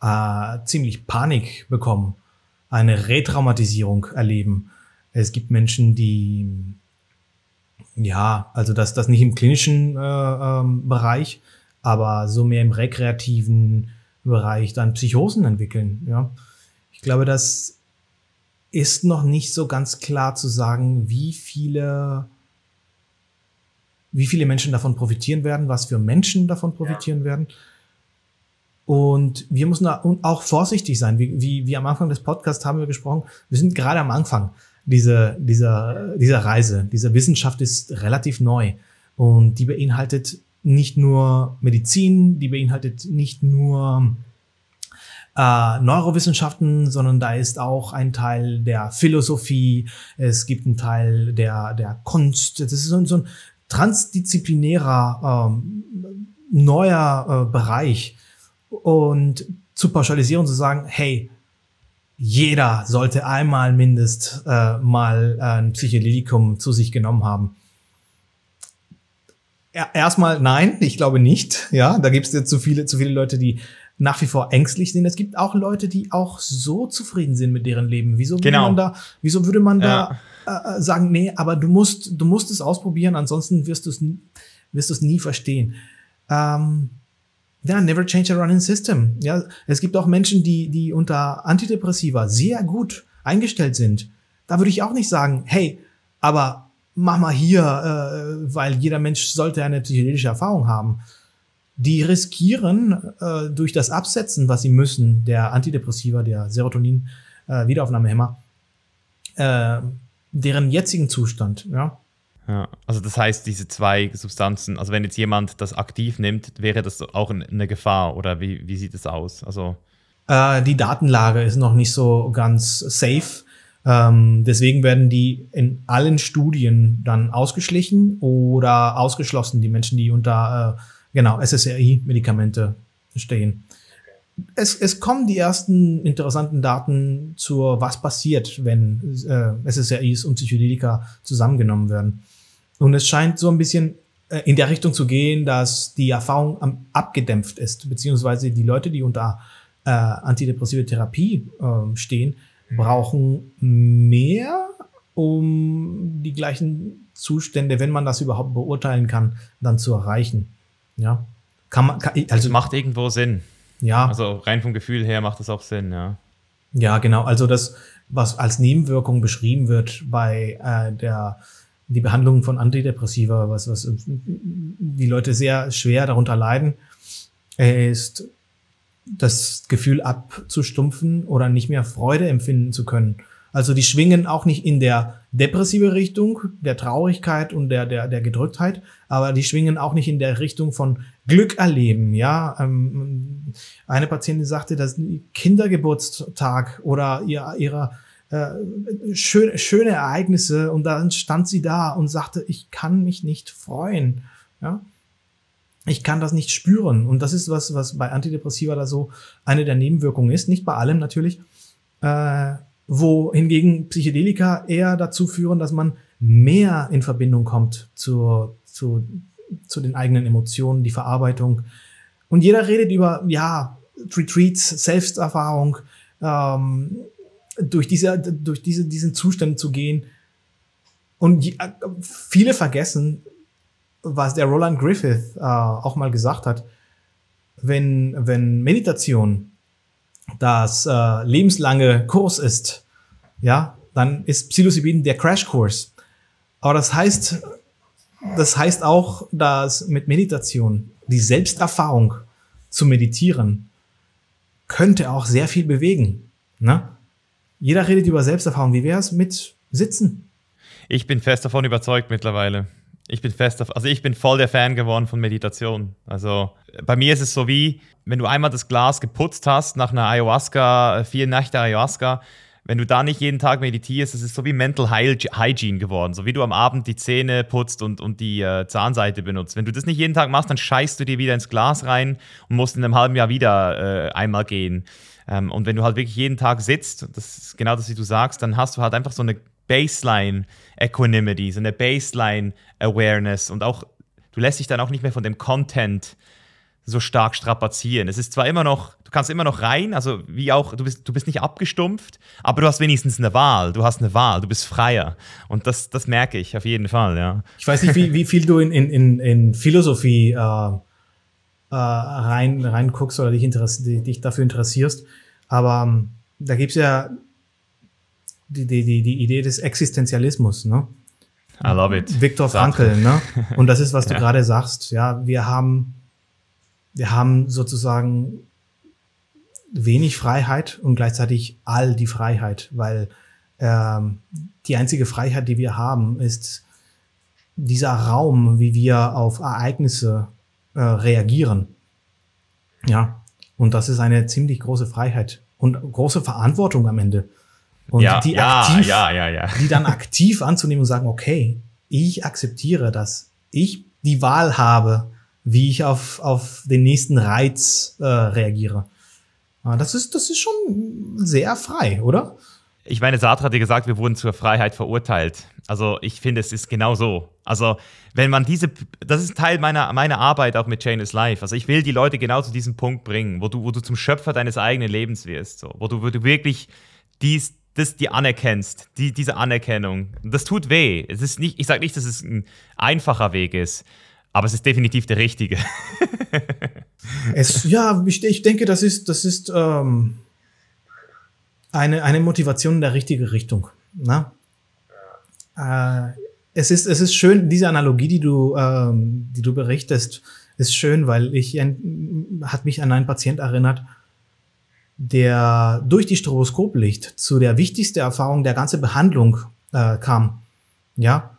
[SPEAKER 1] äh, ziemlich Panik bekommen eine Retraumatisierung erleben. Es gibt Menschen, die ja, also das, das nicht im klinischen äh, ähm, Bereich, aber so mehr im rekreativen Bereich dann Psychosen entwickeln. Ja, ich glaube, das ist noch nicht so ganz klar zu sagen, wie viele wie viele Menschen davon profitieren werden, was für Menschen davon profitieren ja. werden. Und wir müssen da auch vorsichtig sein. Wie, wie, wie am Anfang des Podcasts haben wir gesprochen, wir sind gerade am Anfang dieser, dieser, dieser Reise. Diese Wissenschaft ist relativ neu und die beinhaltet nicht nur Medizin, die beinhaltet nicht nur äh, Neurowissenschaften, sondern da ist auch ein Teil der Philosophie, es gibt einen Teil der, der Kunst. Das ist so, so ein transdisziplinärer, ähm, neuer äh, Bereich und zu pauschalisieren, zu sagen, hey, jeder sollte einmal mindest äh, mal ein Psychedelikum zu sich genommen haben. Erstmal nein, ich glaube nicht. Ja, da gibt es ja zu viele, zu viele Leute, die nach wie vor ängstlich sind. Es gibt auch Leute, die auch so zufrieden sind mit deren Leben. Wieso würde genau. man da, wieso würde man ja. da äh, sagen, nee, aber du musst, du musst es ausprobieren, ansonsten wirst du es, wirst du es nie verstehen. Ähm, ja, never change a running system. Ja, es gibt auch Menschen, die, die unter Antidepressiva sehr gut eingestellt sind. Da würde ich auch nicht sagen, hey, aber mach mal hier, äh, weil jeder Mensch sollte eine psychedelische Erfahrung haben. Die riskieren äh, durch das Absetzen, was sie müssen, der Antidepressiva, der Serotonin, äh, Wiederaufnahmehemmer, äh, deren jetzigen Zustand. Ja,
[SPEAKER 2] ja, also das heißt, diese zwei Substanzen, also wenn jetzt jemand das aktiv nimmt, wäre das auch eine Gefahr oder wie, wie sieht es aus? Also
[SPEAKER 1] äh, die Datenlage ist noch nicht so ganz safe. Ähm, deswegen werden die in allen Studien dann ausgeschlichen oder ausgeschlossen, die Menschen, die unter äh, genau SSRI-Medikamente stehen. Es, es kommen die ersten interessanten Daten zur, was passiert, wenn äh, SSRIs und Psychedelika zusammengenommen werden. Und es scheint so ein bisschen äh, in der Richtung zu gehen, dass die Erfahrung abgedämpft ist, beziehungsweise die Leute, die unter äh, antidepressive Therapie äh, stehen, brauchen mehr, um die gleichen Zustände, wenn man das überhaupt beurteilen kann, dann zu erreichen. Ja,
[SPEAKER 2] kann man, kann, also das macht irgendwo Sinn. Ja. Also rein vom Gefühl her macht das auch Sinn, ja.
[SPEAKER 1] Ja, genau. Also das, was als Nebenwirkung beschrieben wird bei äh, der die Behandlung von Antidepressiva, was, was die Leute sehr schwer darunter leiden, ist das Gefühl abzustumpfen oder nicht mehr Freude empfinden zu können. Also die schwingen auch nicht in der depressive Richtung, der Traurigkeit und der, der, der Gedrücktheit, aber die schwingen auch nicht in der Richtung von Glück erleben. Ja, ähm, eine Patientin sagte, dass Kindergeburtstag oder ihr, ihrer äh, schön, schöne Ereignisse und dann stand sie da und sagte, ich kann mich nicht freuen. Ja, ich kann das nicht spüren. Und das ist was, was bei Antidepressiva da so eine der Nebenwirkungen ist. Nicht bei allem natürlich. Äh, wo hingegen Psychedelika eher dazu führen, dass man mehr in Verbindung kommt zu, zu, zu den eigenen Emotionen, die Verarbeitung. Und jeder redet über, ja, Retreats, Selbsterfahrung, ähm, durch diese, durch diese, diesen Zustand zu gehen. Und viele vergessen, was der Roland Griffith äh, auch mal gesagt hat, wenn, wenn Meditation das äh, lebenslange Kurs ist, ja, dann ist Psilocybin der Crashkurs. Aber das heißt, das heißt auch, dass mit Meditation die Selbsterfahrung zu meditieren könnte auch sehr viel bewegen. Ne? Jeder redet über Selbsterfahrung. Wie wäre es mit Sitzen?
[SPEAKER 2] Ich bin fest davon überzeugt mittlerweile. Ich bin fest, auf, also ich bin voll der Fan geworden von Meditation. Also bei mir ist es so wie, wenn du einmal das Glas geputzt hast nach einer Ayahuasca, vier Nächte Ayahuasca, wenn du da nicht jeden Tag meditierst, es ist so wie Mental Hygiene geworden. So wie du am Abend die Zähne putzt und, und die äh, Zahnseite benutzt. Wenn du das nicht jeden Tag machst, dann scheißt du dir wieder ins Glas rein und musst in einem halben Jahr wieder äh, einmal gehen. Ähm, und wenn du halt wirklich jeden Tag sitzt, das ist genau das, wie du sagst, dann hast du halt einfach so eine Baseline Equanimity, so eine Baseline Awareness und auch, du lässt dich dann auch nicht mehr von dem Content so stark strapazieren. Es ist zwar immer noch, du kannst immer noch rein, also wie auch, du bist, du bist nicht abgestumpft, aber du hast wenigstens eine Wahl. Du hast eine Wahl, du bist freier. Und das, das merke ich auf jeden Fall, ja.
[SPEAKER 1] Ich weiß nicht, wie, wie viel du in, in, in Philosophie äh, äh, rein, reinguckst oder dich, dich dafür interessierst, aber ähm, da gibt's ja die, die, die, Idee des Existenzialismus, ne?
[SPEAKER 2] I love it.
[SPEAKER 1] Viktor Frankl, ne? Und das ist, was du ja. gerade sagst. Ja, wir haben, wir haben sozusagen wenig Freiheit und gleichzeitig all die Freiheit, weil ähm, die einzige Freiheit, die wir haben, ist dieser Raum, wie wir auf Ereignisse äh, reagieren. Ja, und das ist eine ziemlich große Freiheit und große Verantwortung am Ende. Und ja, die, ja, aktiv, ja, die dann aktiv anzunehmen und sagen, okay, ich akzeptiere dass Ich die Wahl habe, wie ich auf, auf den nächsten Reiz äh, reagiere. Das ist, das ist schon sehr frei, oder?
[SPEAKER 2] Ich meine, Sartre hat ja gesagt, wir wurden zur Freiheit verurteilt. Also ich finde, es ist genau so. Also wenn man diese, das ist Teil meiner, meiner Arbeit auch mit Chainless Life. Also ich will die Leute genau zu diesem Punkt bringen, wo du, wo du zum Schöpfer deines eigenen Lebens wirst, so. wo, du, wo du wirklich dies, das die anerkennst, die, diese Anerkennung. Das tut weh. Es ist nicht, ich sage nicht, dass es ein einfacher Weg ist, aber es ist definitiv der richtige.
[SPEAKER 1] es, ja, ich, ich, denke, das ist, das ist ähm, eine, eine Motivation in der richtigen Richtung. Na? Äh, es, ist, es ist schön, diese Analogie, die du, ähm, die du berichtest, ist schön, weil ich hat mich an einen Patient erinnert, der durch die Stroboskoplicht zu der wichtigsten Erfahrung der ganzen Behandlung äh, kam. Ja,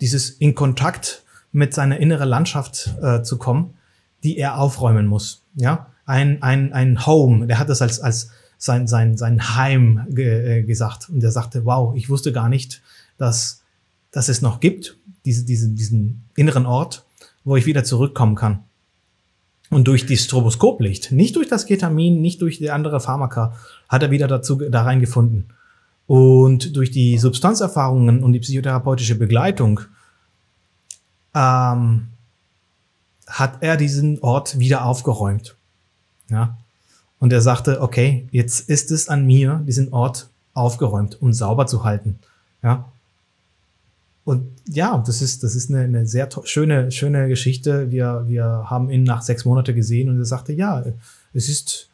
[SPEAKER 1] dieses in Kontakt mit seiner inneren Landschaft äh, zu kommen, die er aufräumen muss. Ja, ein, ein, ein Home, der hat das als, als sein, sein, sein Heim ge, äh, gesagt. Und er sagte, wow, ich wusste gar nicht, dass, dass es noch gibt, diese, diese, diesen inneren Ort, wo ich wieder zurückkommen kann. Und durch die Stroboskoplicht, nicht durch das Ketamin, nicht durch die andere Pharmaka, hat er wieder dazu da reingefunden. Und durch die Substanzerfahrungen und die psychotherapeutische Begleitung ähm, hat er diesen Ort wieder aufgeräumt. Ja. Und er sagte, okay, jetzt ist es an mir, diesen Ort aufgeräumt und sauber zu halten. Ja. Und ja, das ist, das ist eine, eine sehr schöne, schöne Geschichte. Wir, wir haben ihn nach sechs Monaten gesehen und er sagte, ja, es ist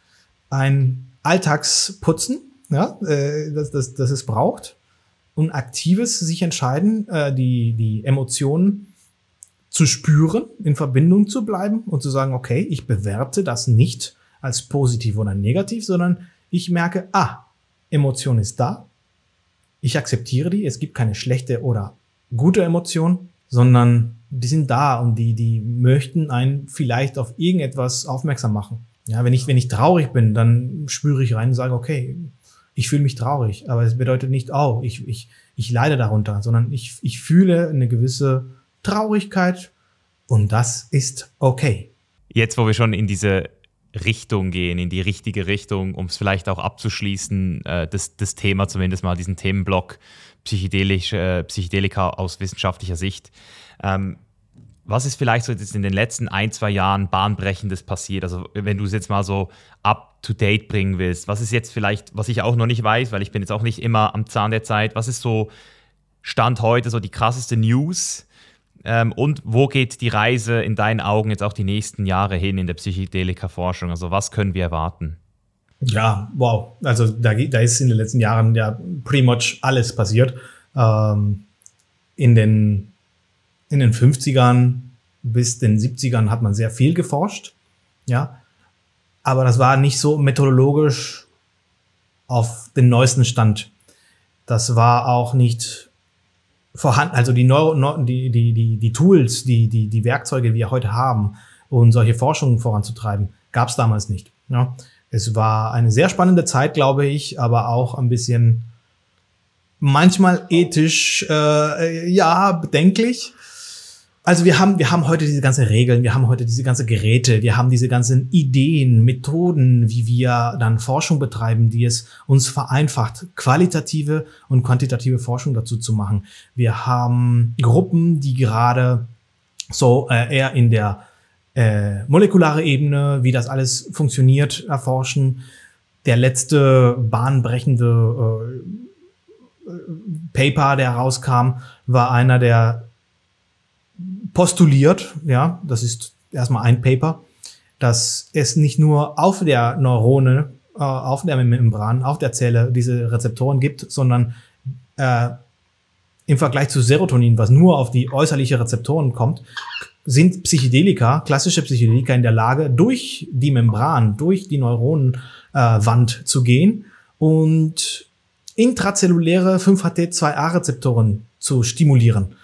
[SPEAKER 1] ein Alltagsputzen, ja, äh, das, das, das es braucht. Und aktives sich entscheiden, äh, die, die Emotionen zu spüren, in Verbindung zu bleiben und zu sagen, okay, ich bewerte das nicht als positiv oder negativ, sondern ich merke, ah, Emotion ist da. Ich akzeptiere die. Es gibt keine schlechte oder gute Emotion, sondern die sind da und die, die möchten einen vielleicht auf irgendetwas aufmerksam machen. Ja, wenn ich, wenn ich traurig bin, dann spüre ich rein und sage, okay, ich fühle mich traurig, aber es bedeutet nicht, oh, ich, ich, ich leide darunter, sondern ich, ich fühle eine gewisse Traurigkeit und das ist okay.
[SPEAKER 2] Jetzt, wo wir schon in diese Richtung gehen, in die richtige Richtung, um es vielleicht auch abzuschließen, äh, das, das Thema zumindest mal, diesen Themenblock psychedelisch, äh, Psychedelika aus wissenschaftlicher Sicht. Ähm, was ist vielleicht so jetzt in den letzten ein, zwei Jahren bahnbrechendes passiert? Also wenn du es jetzt mal so up to date bringen willst, was ist jetzt vielleicht, was ich auch noch nicht weiß, weil ich bin jetzt auch nicht immer am Zahn der Zeit, was ist so Stand heute so die krasseste News? Ähm, und wo geht die Reise in deinen Augen jetzt auch die nächsten Jahre hin in der Psychedelika-Forschung? Also was können wir erwarten?
[SPEAKER 1] Ja, wow. Also da, da ist in den letzten Jahren ja pretty much alles passiert. Ähm, in, den, in den 50ern bis den 70ern hat man sehr viel geforscht. Ja. Aber das war nicht so methodologisch auf den neuesten Stand. Das war auch nicht vorhanden, also die, Neuro, die, die, die, die Tools, die, die, die Werkzeuge, die wir heute haben, um solche Forschungen voranzutreiben, gab es damals nicht. Ja. Es war eine sehr spannende Zeit, glaube ich, aber auch ein bisschen manchmal ethisch, äh, ja, bedenklich. Also wir haben, wir haben heute diese ganzen Regeln, wir haben heute diese ganzen Geräte, wir haben diese ganzen Ideen, Methoden, wie wir dann Forschung betreiben, die es uns vereinfacht, qualitative und quantitative Forschung dazu zu machen. Wir haben Gruppen, die gerade so äh, eher in der äh, molekulare Ebene, wie das alles funktioniert, erforschen. Der letzte bahnbrechende äh, Paper, der rauskam, war einer, der postuliert, ja, das ist erstmal ein Paper, dass es nicht nur auf der Neurone, äh, auf der Membran, auf der Zelle diese Rezeptoren gibt, sondern äh, im Vergleich zu Serotonin, was nur auf die äußerliche Rezeptoren kommt, sind Psychedelika, klassische Psychedelika in der Lage, durch die Membran, durch die Neuronenwand äh, zu gehen und intrazelluläre 5-HT2A-Rezeptoren zu stimulieren.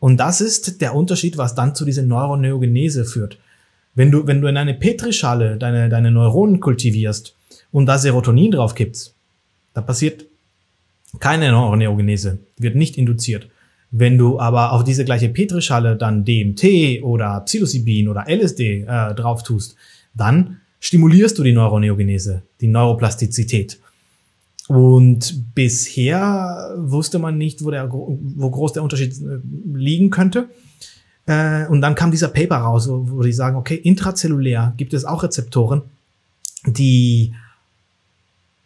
[SPEAKER 1] Und das ist der Unterschied, was dann zu dieser Neuroneogenese führt. Wenn du, wenn du in eine Petrischale deine, deine Neuronen kultivierst und da Serotonin drauf gibst, da passiert keine Neuroneogenese, wird nicht induziert. Wenn du aber auf diese gleiche Petrischale dann DMT oder Psilocybin oder LSD äh, drauf tust, dann stimulierst du die Neuroneogenese, die Neuroplastizität. Und bisher wusste man nicht, wo, der, wo groß der Unterschied äh, liegen könnte. Äh, und dann kam dieser Paper raus, wo, wo die sagen, okay, intrazellulär gibt es auch Rezeptoren, die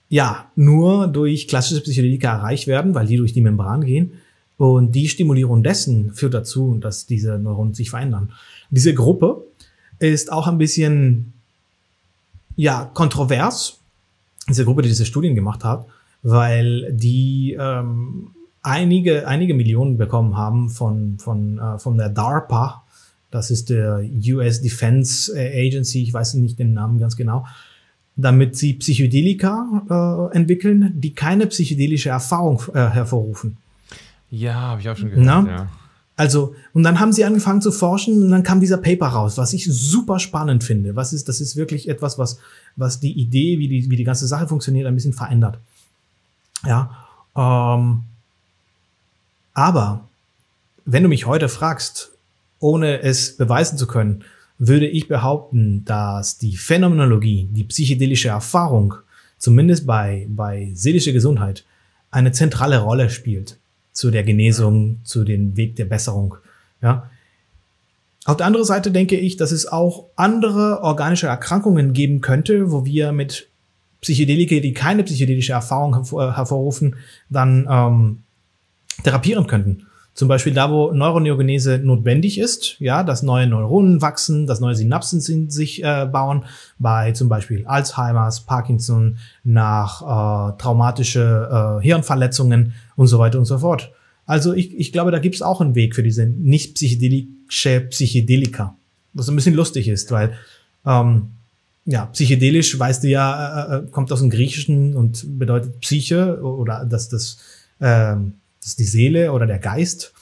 [SPEAKER 1] ja nur durch klassische Psychedelika erreicht werden, weil die durch die Membran gehen. Und die Stimulierung dessen führt dazu, dass diese Neuronen sich verändern. Diese Gruppe ist auch ein bisschen, ja, kontrovers. Diese Gruppe, die diese Studien gemacht hat, weil die ähm, einige, einige Millionen bekommen haben von, von, äh, von der DARPA. Das ist der US Defense Agency, ich weiß nicht den Namen ganz genau, damit sie Psychedelika äh, entwickeln, die keine psychedelische Erfahrung äh, hervorrufen.
[SPEAKER 2] Ja, habe ich auch schon gehört. Na? Ja.
[SPEAKER 1] Also, und dann haben sie angefangen zu forschen und dann kam dieser Paper raus, was ich super spannend finde. Was ist, das ist wirklich etwas, was, was die Idee, wie die, wie die ganze Sache funktioniert, ein bisschen verändert. Ja, ähm, aber wenn du mich heute fragst, ohne es beweisen zu können, würde ich behaupten, dass die Phänomenologie, die psychedelische Erfahrung, zumindest bei, bei seelischer Gesundheit, eine zentrale Rolle spielt zu der Genesung, zu dem Weg der Besserung. Ja. Auf der anderen Seite denke ich, dass es auch andere organische Erkrankungen geben könnte, wo wir mit Psychedelika, die keine psychedelische Erfahrung hervorrufen, dann ähm, therapieren könnten. Zum Beispiel da, wo Neuroneogenese notwendig ist, ja, dass neue Neuronen wachsen, dass neue Synapsen sich äh, bauen, bei zum Beispiel Alzheimer's, Parkinson, nach äh, traumatische äh, Hirnverletzungen und so weiter und so fort. Also ich, ich glaube, da gibt es auch einen Weg für diese nicht psychedelische Psychedelika, was ein bisschen lustig ist, weil ähm, ja, psychedelisch, weißt du ja, äh, äh, kommt aus dem Griechischen und bedeutet Psyche oder dass das, äh, das ist die Seele oder der Geist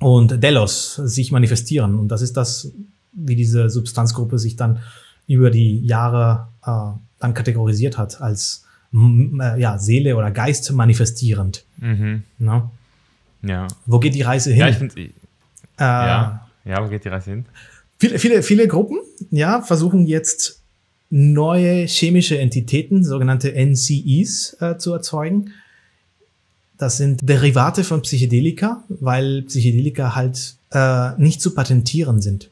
[SPEAKER 1] und Delos sich manifestieren. Und das ist das, wie diese Substanzgruppe sich dann über die Jahre äh, dann kategorisiert hat als äh, ja, Seele oder Geist manifestierend. Mhm.
[SPEAKER 2] Na? Ja.
[SPEAKER 1] Wo geht die Reise hin?
[SPEAKER 2] Ja, ich find, äh, ja. ja, wo geht die Reise hin?
[SPEAKER 1] Viele, viele, viele Gruppen, ja, versuchen jetzt neue chemische Entitäten, sogenannte NCEs, äh, zu erzeugen. Das sind Derivate von Psychedelika, weil Psychedelika halt äh, nicht zu patentieren sind.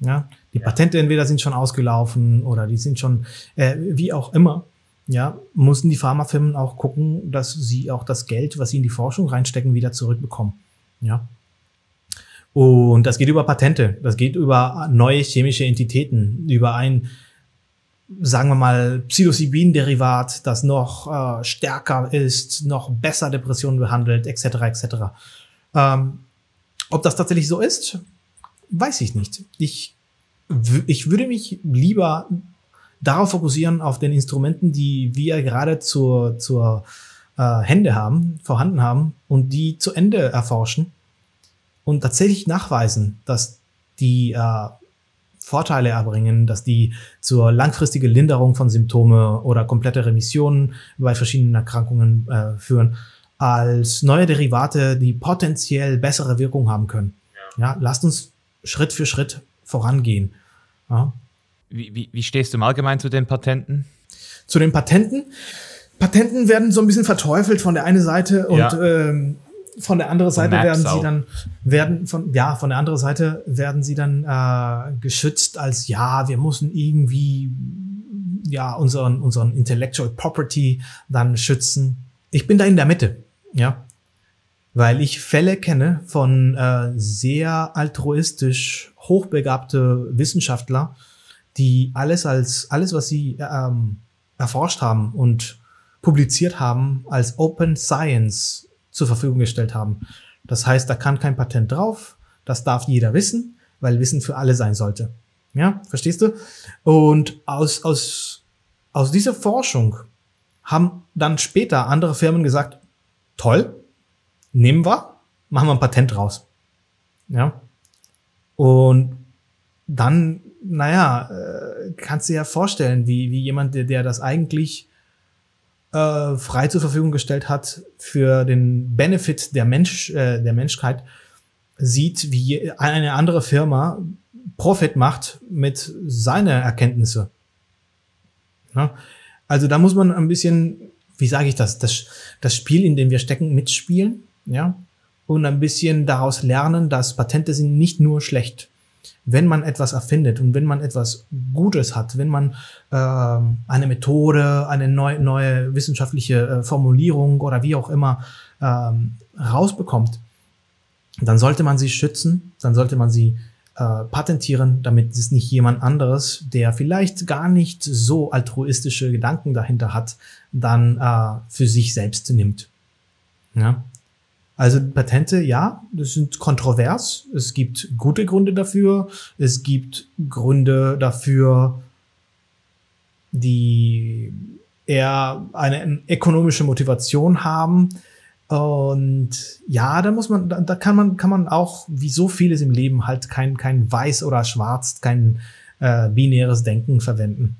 [SPEAKER 1] Ja, die Patente entweder sind schon ausgelaufen oder die sind schon, äh, wie auch immer. Ja, mussten die Pharmafirmen auch gucken, dass sie auch das Geld, was sie in die Forschung reinstecken, wieder zurückbekommen. Ja. Und das geht über Patente, das geht über neue chemische Entitäten, über ein sagen wir mal, Psilocybin-Derivat, das noch äh, stärker ist, noch besser Depressionen behandelt, etc. etc. Ähm, ob das tatsächlich so ist, weiß ich nicht. Ich, ich würde mich lieber darauf fokussieren, auf den Instrumenten, die wir gerade zur, zur äh, Hände haben, vorhanden haben und die zu Ende erforschen und tatsächlich nachweisen, dass die äh, Vorteile erbringen, dass die zur langfristigen Linderung von Symptome oder komplette Remissionen bei verschiedenen Erkrankungen äh, führen, als neue Derivate, die potenziell bessere Wirkung haben können. Ja, ja lasst uns Schritt für Schritt vorangehen. Ja.
[SPEAKER 2] Wie, wie, wie stehst du im Allgemeinen zu den Patenten?
[SPEAKER 1] Zu den Patenten? Patenten werden so ein bisschen verteufelt von der einen Seite und ja. ähm, von der anderen Seite werden sie dann werden von ja von der anderen Seite werden sie dann äh, geschützt als ja wir müssen irgendwie ja unseren unseren Intellectual Property dann schützen. Ich bin da in der Mitte, ja, weil ich Fälle kenne von äh, sehr altruistisch hochbegabte Wissenschaftler, die alles als alles was sie ähm, erforscht haben und publiziert haben als Open Science zur Verfügung gestellt haben. Das heißt, da kann kein Patent drauf. Das darf jeder wissen, weil Wissen für alle sein sollte. Ja, verstehst du? Und aus, aus, aus dieser Forschung haben dann später andere Firmen gesagt, toll, nehmen wir, machen wir ein Patent raus. Ja. Und dann, naja, äh, kannst du dir ja vorstellen, wie, wie jemand, der, der das eigentlich äh, frei zur Verfügung gestellt hat für den Benefit der Mensch, äh, der Menschheit, sieht, wie eine andere Firma Profit macht mit seiner Erkenntnisse. Ja? Also da muss man ein bisschen, wie sage ich das, das, das Spiel, in dem wir stecken, mitspielen, ja, und ein bisschen daraus lernen, dass Patente sind nicht nur schlecht wenn man etwas erfindet und wenn man etwas Gutes hat, wenn man äh, eine Methode, eine neu, neue wissenschaftliche äh, Formulierung oder wie auch immer ähm, rausbekommt, dann sollte man sie schützen, dann sollte man sie äh, patentieren, damit es nicht jemand anderes, der vielleicht gar nicht so altruistische Gedanken dahinter hat, dann äh, für sich selbst nimmt. Ja? Also Patente, ja, das sind kontrovers. Es gibt gute Gründe dafür. Es gibt Gründe dafür, die eher eine ökonomische Motivation haben. Und ja, da muss man, da kann man, kann man auch, wie so vieles im Leben, halt kein, kein weiß oder schwarz, kein äh, binäres Denken verwenden.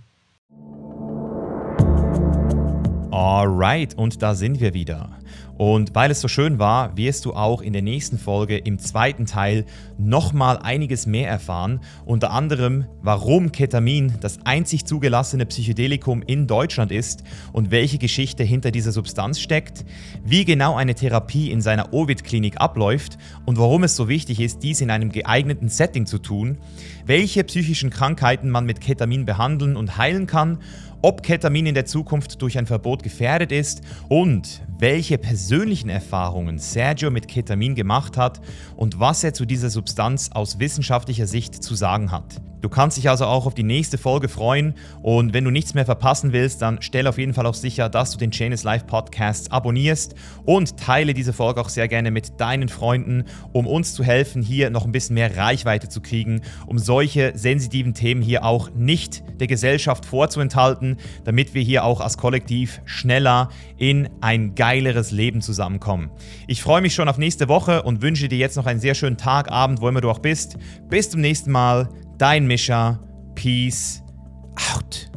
[SPEAKER 2] Alright, und da sind wir wieder. Und weil es so schön war, wirst du auch in der nächsten Folge im zweiten Teil nochmal einiges mehr erfahren. Unter anderem, warum Ketamin das einzig zugelassene Psychedelikum in Deutschland ist und welche Geschichte hinter dieser Substanz steckt, wie genau eine Therapie in seiner Ovid-Klinik abläuft und warum es so wichtig ist, dies in einem geeigneten Setting zu tun, welche psychischen Krankheiten man mit Ketamin behandeln und heilen kann ob Ketamin in der Zukunft durch ein Verbot gefährdet ist und welche persönlichen Erfahrungen Sergio mit Ketamin gemacht hat und was er zu dieser Substanz aus wissenschaftlicher Sicht zu sagen hat. Du kannst dich also auch auf die nächste Folge freuen und wenn du nichts mehr verpassen willst, dann stell auf jeden Fall auch sicher, dass du den Chain is Life Podcast abonnierst und teile diese Folge auch sehr gerne mit deinen Freunden, um uns zu helfen, hier noch ein bisschen mehr Reichweite zu kriegen, um solche sensitiven Themen hier auch nicht der Gesellschaft vorzuenthalten, damit wir hier auch als Kollektiv schneller in ein geileres Leben zusammenkommen. Ich freue mich schon auf nächste Woche und wünsche dir jetzt noch einen sehr schönen Tag, Abend, wo immer du auch bist. Bis zum nächsten Mal. Dein Mischa. Peace out.